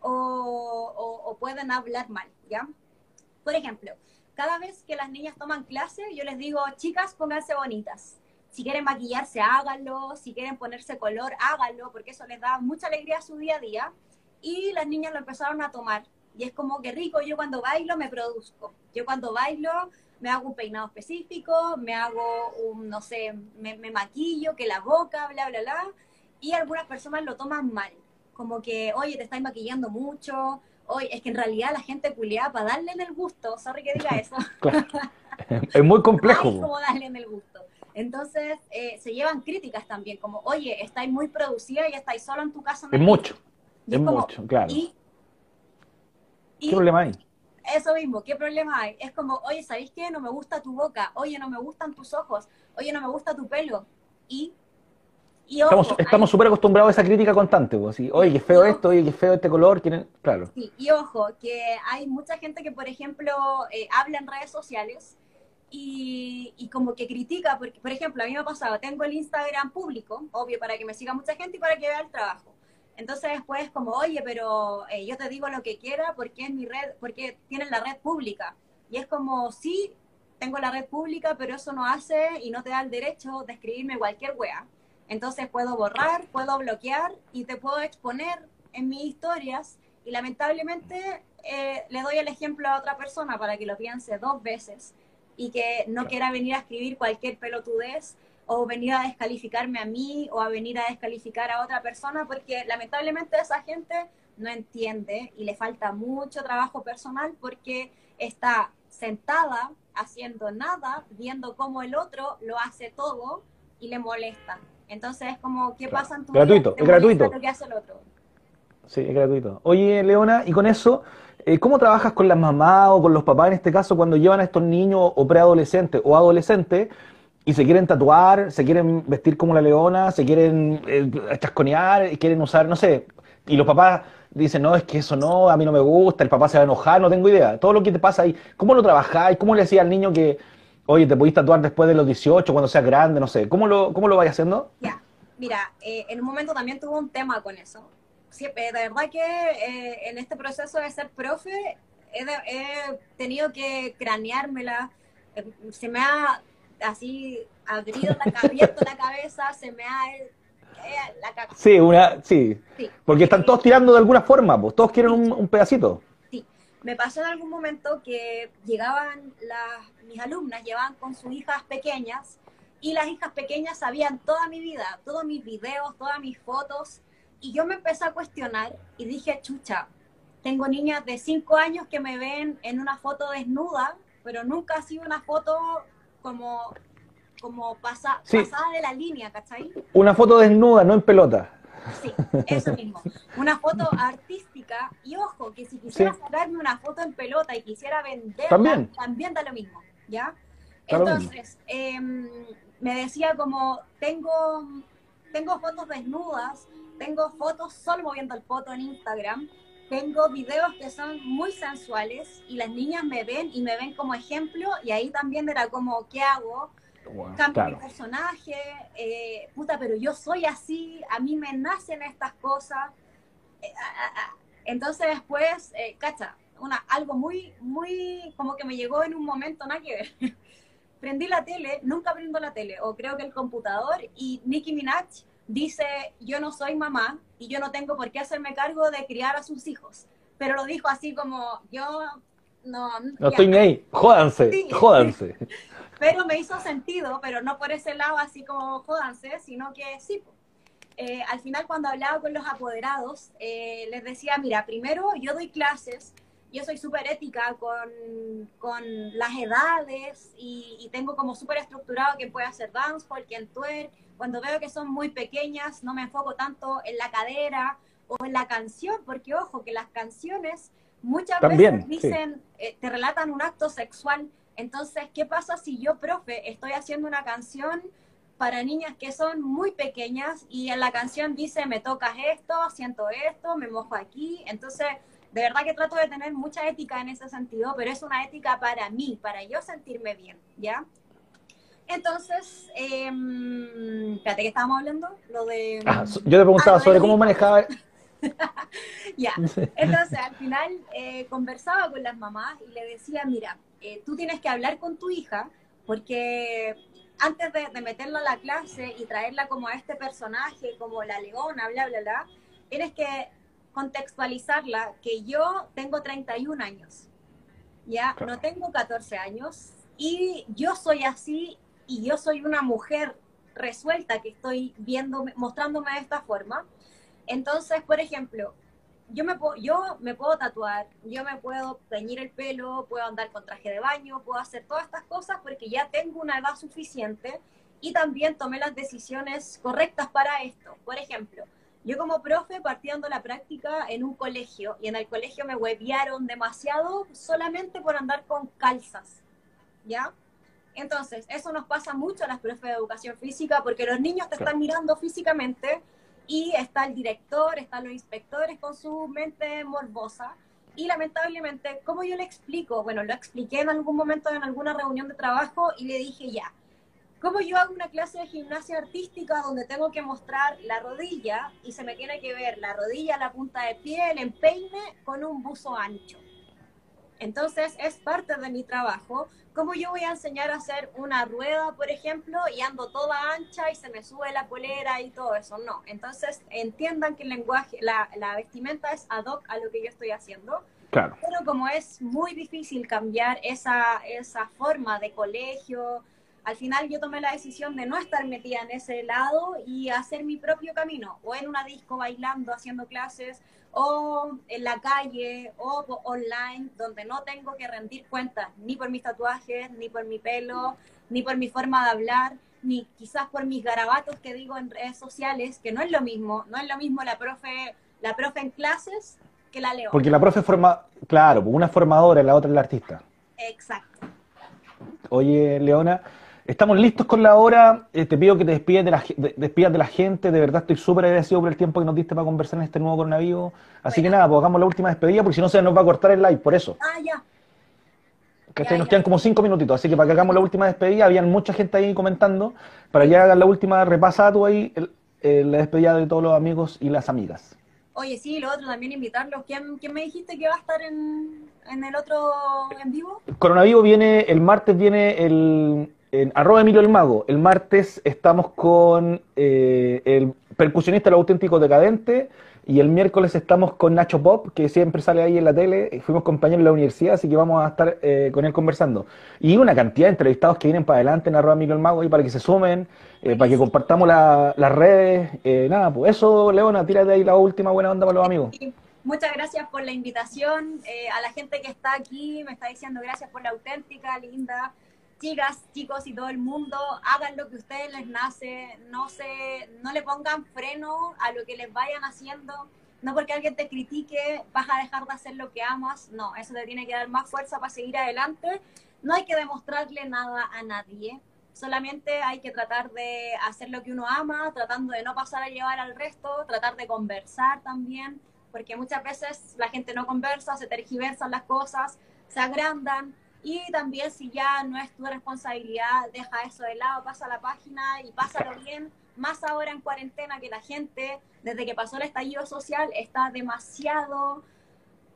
o, o pueden hablar mal, ¿ya? Por ejemplo, cada vez que las niñas toman clase, yo les digo, chicas, pónganse bonitas. Si quieren maquillarse, háganlo. Si quieren ponerse color, háganlo, porque eso les da mucha alegría a su día a día. Y las niñas lo empezaron a tomar. Y es como que rico, yo cuando bailo me produzco. Yo cuando bailo me hago un peinado específico, me hago un, no sé, me, maquillo, que la boca, bla, bla, bla. Y algunas personas lo toman mal. Como que, oye, te estás maquillando mucho. Oye, es que en realidad la gente culiada para darle en el gusto. Sorry que diga eso. es muy complejo. Es como darle en el gusto. Entonces, eh, se llevan críticas también, como, oye, estáis muy producida y estáis solo en tu casa. Es mucho, es mucho, claro. ¿Qué problema hay? Eso mismo, ¿qué problema hay? Es como, oye, ¿sabéis qué? No me gusta tu boca, oye, no me gustan tus ojos, oye, no me gusta tu pelo. Y, y estamos súper acostumbrados a esa crítica constante, pues, oye, qué feo esto, oye, qué feo este color, quieren, claro. Sí, y ojo, que hay mucha gente que, por ejemplo, eh, habla en redes sociales y, y, como que critica, porque, por ejemplo, a mí me ha pasado, tengo el Instagram público, obvio, para que me siga mucha gente y para que vea el trabajo. Entonces después como, oye, pero eh, yo te digo lo que quiera porque es mi red, porque tienes la red pública. Y es como, sí, tengo la red pública, pero eso no hace y no te da el derecho de escribirme cualquier wea. Entonces puedo borrar, puedo bloquear y te puedo exponer en mis historias y lamentablemente eh, le doy el ejemplo a otra persona para que lo piense dos veces y que no quiera venir a escribir cualquier pelotudez o venir a descalificarme a mí o a venir a descalificar a otra persona, porque lamentablemente esa gente no entiende y le falta mucho trabajo personal porque está sentada haciendo nada, viendo cómo el otro lo hace todo y le molesta. Entonces es como, ¿qué pasa en tu Gratuito, es gratuito. Lo que hace el otro. Sí, es gratuito. Oye, Leona, y con eso, eh, ¿cómo trabajas con las mamás o con los papás en este caso cuando llevan a estos niños o preadolescentes o adolescentes y se quieren tatuar, se quieren vestir como la leona, se quieren eh, chasconear, quieren usar, no sé, y los papás dicen, no, es que eso no, a mí no me gusta, el papá se va a enojar, no tengo idea. Todo lo que te pasa ahí, ¿cómo lo trabajáis? ¿Cómo le decía al niño que, oye, te pudiste tatuar después de los 18, cuando seas grande, no sé? ¿Cómo lo, cómo lo vais haciendo? Ya, mira, eh, en un momento también tuve un tema con eso. Siempre, de verdad que eh, en este proceso de ser profe he, he tenido que craneármela. Se me ha así abierto la, abierto la cabeza, se me ha eh, la cabeza. Sí, una, sí. Porque están todos tirando de alguna forma, pues todos quieren un, pedacito. Sí, me pasó en algún momento que llegaban las, mis alumnas, llevaban con sus hijas pequeñas y las hijas pequeñas sabían toda mi vida, todos mis videos, todas mis fotos y yo me empecé a cuestionar y dije, chucha, tengo niñas de 5 años que me ven en una foto desnuda, pero nunca ha sido una foto como, como pasa, pasada de la línea, ¿cachai? Una foto desnuda, no en pelota. Sí, eso mismo. Una foto artística y ojo, que si quisiera sacarme una foto en pelota y quisiera venderla, también, también da lo mismo, ¿ya? Entonces, em, me decía como, tengo, tengo fotos desnudas, tengo fotos solo moviendo el foto en Instagram, tengo videos que son muy sensuales y las niñas me ven y me ven como ejemplo y ahí también era como, ¿qué hago? Cambio mi personaje, eh, puta, pero yo soy así, a mí me nacen estas cosas. Eh, Entonces después, eh, cacha, una, algo muy, muy, como que me llegó en un momento, nada que ver. Prendí la tele, nunca prendo la tele, o creo que el computador, y Nicki Minaj dice, yo no soy mamá y yo no tengo por qué hacerme cargo de criar a sus hijos. Pero lo dijo así como, yo no... No estoy ni ahí, jódanse, jódanse. pero me hizo sentido, pero no por ese lado así como jódanse, sino que sí. Eh, al final cuando hablaba con los apoderados, eh, les decía, mira, primero yo doy clases, yo soy súper ética con, con, las edades y, y tengo como súper estructurado quién puede hacer dancehall, quién twerk, cuando veo que son muy pequeñas, no me enfoco tanto en la cadera o en la canción, porque ojo, que las canciones muchas veces dicen, eh, te relatan un acto sexual. Entonces, ¿qué pasa si yo, profe, estoy haciendo una canción para niñas que son muy pequeñas y en la canción dice, me tocas esto, siento esto, me mojo aquí? Entonces, de verdad que trato de tener mucha ética en ese sentido, pero es una ética para mí, para yo sentirme bien, ¿ya? Entonces, eh, espérate, ¿qué estábamos hablando? Lo de... Ah, yo te preguntaba ah, sobre cómo manejaba... ya, entonces al final eh, conversaba con las mamás y le decía, mira, eh, tú tienes que hablar con tu hija porque antes de, de, meterla a la clase y traerla como a este personaje, como la leona, bla, bla, bla, tienes que contextualizarla que yo tengo 31 años, ya, no tengo 14 años y yo soy así y yo soy una mujer resuelta que estoy viendo, mostrándome de esta forma. Entonces, por ejemplo, yo me, puedo, yo me puedo tatuar, yo me puedo teñir el pelo, puedo andar con traje de baño, puedo hacer todas estas cosas porque ya tengo una edad suficiente y también tomé las decisiones correctas para esto. Por ejemplo, yo como profe partiendo la práctica en un colegio y en el colegio me hueviaron demasiado solamente por andar con calzas, ¿ya? Entonces, eso nos pasa mucho a las profes de educación física porque los niños te están mirando físicamente y está el director, están los inspectores con su mente morbosa. Y lamentablemente, como yo le explico? Bueno, lo expliqué en algún momento en alguna reunión de trabajo y le dije ya, ¿cómo yo hago una clase de gimnasia artística donde tengo que mostrar la rodilla y se me tiene que ver la rodilla, la punta de pie, el empeine con un buzo ancho? Entonces es parte de mi trabajo. ¿Cómo yo voy a enseñar a hacer una rueda, por ejemplo, y ando toda ancha y se me sube la polera y todo eso? No. Entonces entiendan que el lenguaje, la, la vestimenta es ad hoc a lo que yo estoy haciendo. Claro. Pero como es muy difícil cambiar esa, esa forma de colegio, al final yo tomé la decisión de no estar metida en ese lado y hacer mi propio camino, o en una disco bailando, haciendo clases, o en la calle, o online, donde no tengo que rendir cuentas ni por mis tatuajes, ni por mi pelo, ni por mi forma de hablar, ni quizás por mis garabatos que digo en redes sociales, que no es lo mismo, no es lo mismo la profe, la profe en clases que la leona. Porque la profe forma, claro, una formadora y la otra es la artista. Exacto. Oye, Leona, Estamos listos con la hora. Eh, te pido que te despidas de, la, de, de la gente. De verdad estoy súper agradecido por el tiempo que nos diste para conversar en este nuevo coronavirus. Así que nada, pues hagamos la última despedida porque si no se nos va a cortar el live, por eso. Ah, ya. Que nos quedan como cinco minutitos, así que para que hagamos la última despedida, habían mucha gente ahí comentando. Para ya hagan la última, repasa tú ahí la despedida de todos los amigos y las amigas. Oye, sí, lo otro también invitarlos. ¿Quién, ¿Quién, me dijiste que va a estar en, en el otro en vivo? Coronavirus viene, el martes viene el, en arroba Emilio el Mago, el martes estamos con eh, el percusionista El Auténtico Decadente y el miércoles estamos con Nacho Pop, que siempre sale ahí en la tele, fuimos compañeros de la universidad, así que vamos a estar eh, con él conversando. Y una cantidad de entrevistados que vienen para adelante en arroba Emilio el Mago y para que se sumen, eh, para que compartamos las redes. nada, pues eso, Leona, tírate ahí la última buena onda para los amigos. Muchas gracias por la invitación. a la gente que está aquí, me está diciendo gracias por la auténtica, linda chicas, chicos y todo el mundo, hagan lo que a ustedes les nace, no se, no le pongan freno a lo que les vayan haciendo, no porque alguien te critique vas a dejar de hacer lo que amas, no, eso te tiene que dar más fuerza para seguir adelante, no hay que demostrarle nada a nadie, solamente hay que tratar de hacer lo que uno ama, tratando de no pasar a llevar al resto, tratar de conversar también, porque muchas veces la gente no conversa, se tergiversan las cosas, se agrandan, y también si ya no es tu responsabilidad, deja eso de lado, pasa la página y pásalo bien. Más ahora en cuarentena que la gente, desde que pasó el estallido social, está demasiado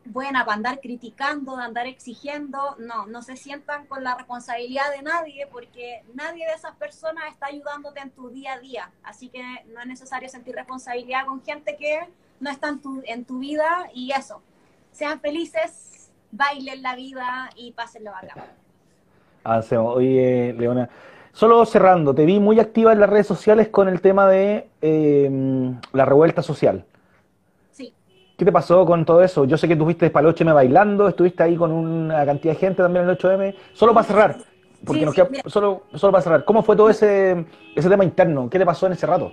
buena para andar criticando, de andar exigiendo. No, no se sientan con la responsabilidad de nadie porque nadie de esas personas está ayudándote en tu día a día. Así que no es necesario sentir responsabilidad con gente que no está en tu, en tu vida y eso. Sean felices, bailen la vida y pásenlo acá. Hacemos. Oye, Leona, solo cerrando, te vi muy activa en las redes sociales con el tema de em, la revuelta social. Sí. ¿Qué te pasó con todo eso? Yo sé que estuviste para el 8M bailando, estuviste ahí con una cantidad de gente también en el 8M. Solo para cerrar, porque nos queda, solo, solo para cerrar, ¿cómo fue todo ese, ese tema interno? ¿Qué te pasó en ese rato?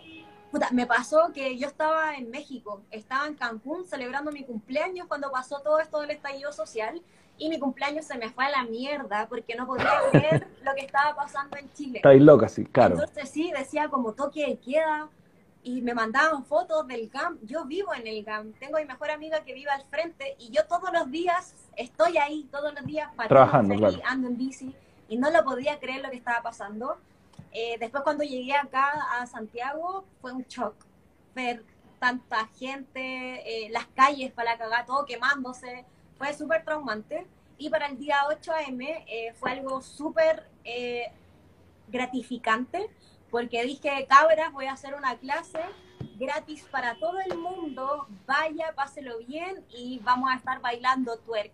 Me pasó que yo estaba en México, estaba en Cancún celebrando mi cumpleaños cuando pasó todo esto del estallido social y mi cumpleaños se me fue a la mierda porque no podía creer lo que estaba pasando en Chile. Estáis loca, sí, claro. Entonces sí, decía como toque de queda y me mandaban fotos del GAM. Yo vivo en el GAM, tengo a mi mejor amiga que vive al frente y yo todos los días estoy ahí, todos los días Trabajando, ahí, claro. ando en bici y no lo podía creer lo que estaba pasando. Eh, después cuando llegué acá a Santiago fue un shock ver tanta gente, eh, las calles para la cagada, todo quemándose, fue súper traumante. Y para el día 8 AM eh, fue algo súper eh, gratificante porque dije, cabras, voy a hacer una clase gratis para todo el mundo, vaya, páselo bien y vamos a estar bailando twerk.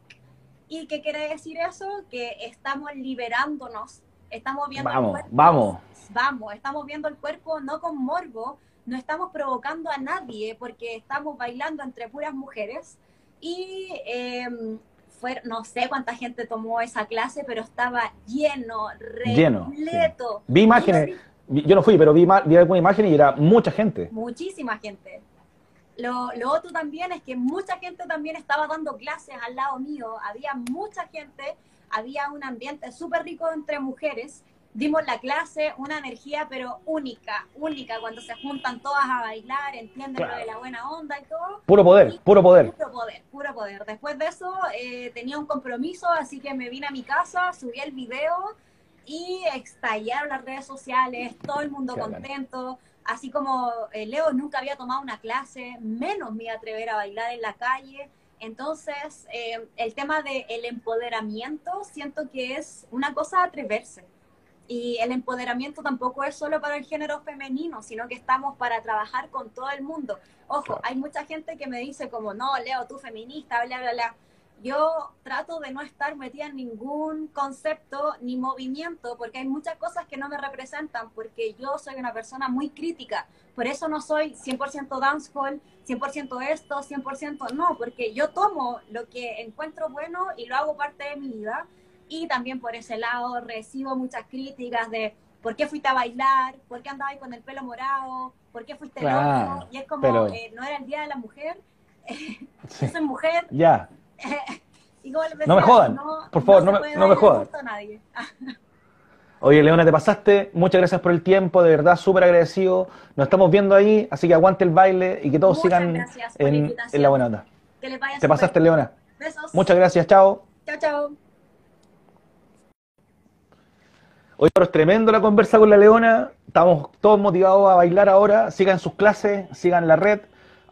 ¿Y qué quiere decir eso? Que estamos liberándonos, estamos viendo Vamos, el cuerpo, vamos. vamos, estamos viendo el cuerpo no con morbo, no estamos provocando a nadie porque estamos bailando entre puras mujeres y eh, fue, no sé cuánta gente tomó esa clase, pero estaba lleno, Lleno, repleto. Vi imágenes, yo no fui, pero vi, vi alguna imagen y era mucha gente. muchísima gente. Lo, lo otro también es que mucha gente también estaba dando clases al lado mío, había mucha gente, había un ambiente súper rico entre mujeres, dimos la clase, una energía pero única, única, cuando se juntan todas a bailar, entienden Claro. lo de la buena onda y todo. Puro poder, puro poder. Puro poder, puro poder. Después de eso eh, tenía un compromiso, así que me vine a mi casa, subí el video y estallaron las redes sociales, todo el mundo contento. Así como eh, Leo nunca había tomado una clase, menos me iba a atrever a bailar en la calle. Entonces, eh, el tema del empoderamiento siento que es una cosa a atreverse. Y el empoderamiento tampoco es solo para el género femenino, sino que estamos para trabajar con todo el mundo. Ojo, Claro. hay mucha gente que me dice como, no, Leo, tú feminista, bla, bla, bla. Yo trato de no estar metida en ningún concepto ni movimiento, porque hay muchas cosas que no me representan, porque yo soy una persona muy crítica. Por eso no soy 100% dancehall, 100% esto, 100% no, porque yo tomo lo que encuentro bueno y lo hago parte de mi vida. Y también por ese lado recibo muchas críticas de por qué fuiste a bailar, por qué andabas con el pelo morado, por qué fuiste Claro, loco. Y es como, pero- eh, no era el Día de la Mujer, yo soy mujer. Ya, y como les No me jodan, por favor, no me- no me jodan. gusto a nadie. Oye, Leona, te pasaste. Muchas gracias por el tiempo, de verdad, súper agradecido. Nos estamos viendo ahí, así que aguante el baile y que todos Muchas sigan la en, la buena onda. que les vaya Te pasaste. Leona. Besos. Muchas gracias, chao. Chao, chao. Hoy es tremendo la conversa con la Leona. Estamos todos motivados a bailar ahora. Sigan sus clases, sigan la red.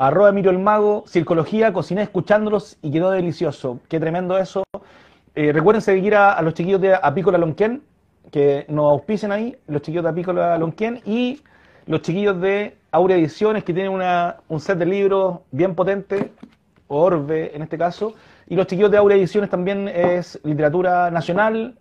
Arroba Emilio el Mago, Circología, cociné escuchándolos y quedó delicioso. Qué tremendo eso. Eh, recuerden seguir a, los chiquillos de Apícola Lonquén, que nos auspicen ahí, los chiquillos de Apícola Lonquén y los chiquillos de Aurea Ediciones, que tienen una- un set de libros bien potente, Orbe en este caso. Y los chiquillos de Aurea Ediciones también es literatura nacional,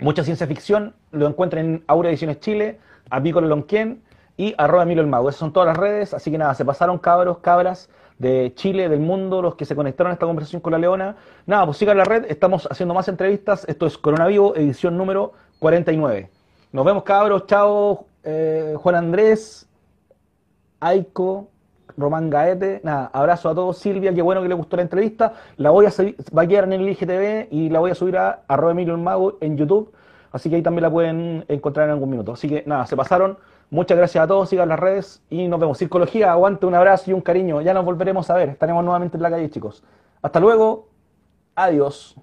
mucha ciencia ficción, lo encuentran en Aura Ediciones Chile, Apícola Lonquén y arroba Emilio el Mago. Esas son todas las redes, así que nada, se pasaron cabros, cabras de Chile, del mundo, los que se conectaron a esta conversación con la Leona. Nada, pues sigan la red, estamos haciendo más entrevistas. Esto es Coronavivo, edición número 49. Nos vemos cabros, chao, eh, Juan Andrés, Aiko, Román Gaete, nada, abrazo a todos, Silvia, qué bueno que le gustó la entrevista, la voy a va a quedar en el IGTV y la voy a subir a arroba Emilio el Mago en YouTube, así que ahí también la pueden encontrar en algún minuto. Así que nada, se pasaron, muchas gracias a todos, sigan las redes y nos vemos. Circología, aguante, un abrazo y un cariño, ya nos volveremos a ver, estaremos nuevamente en la calle chicos. Hasta luego, adiós.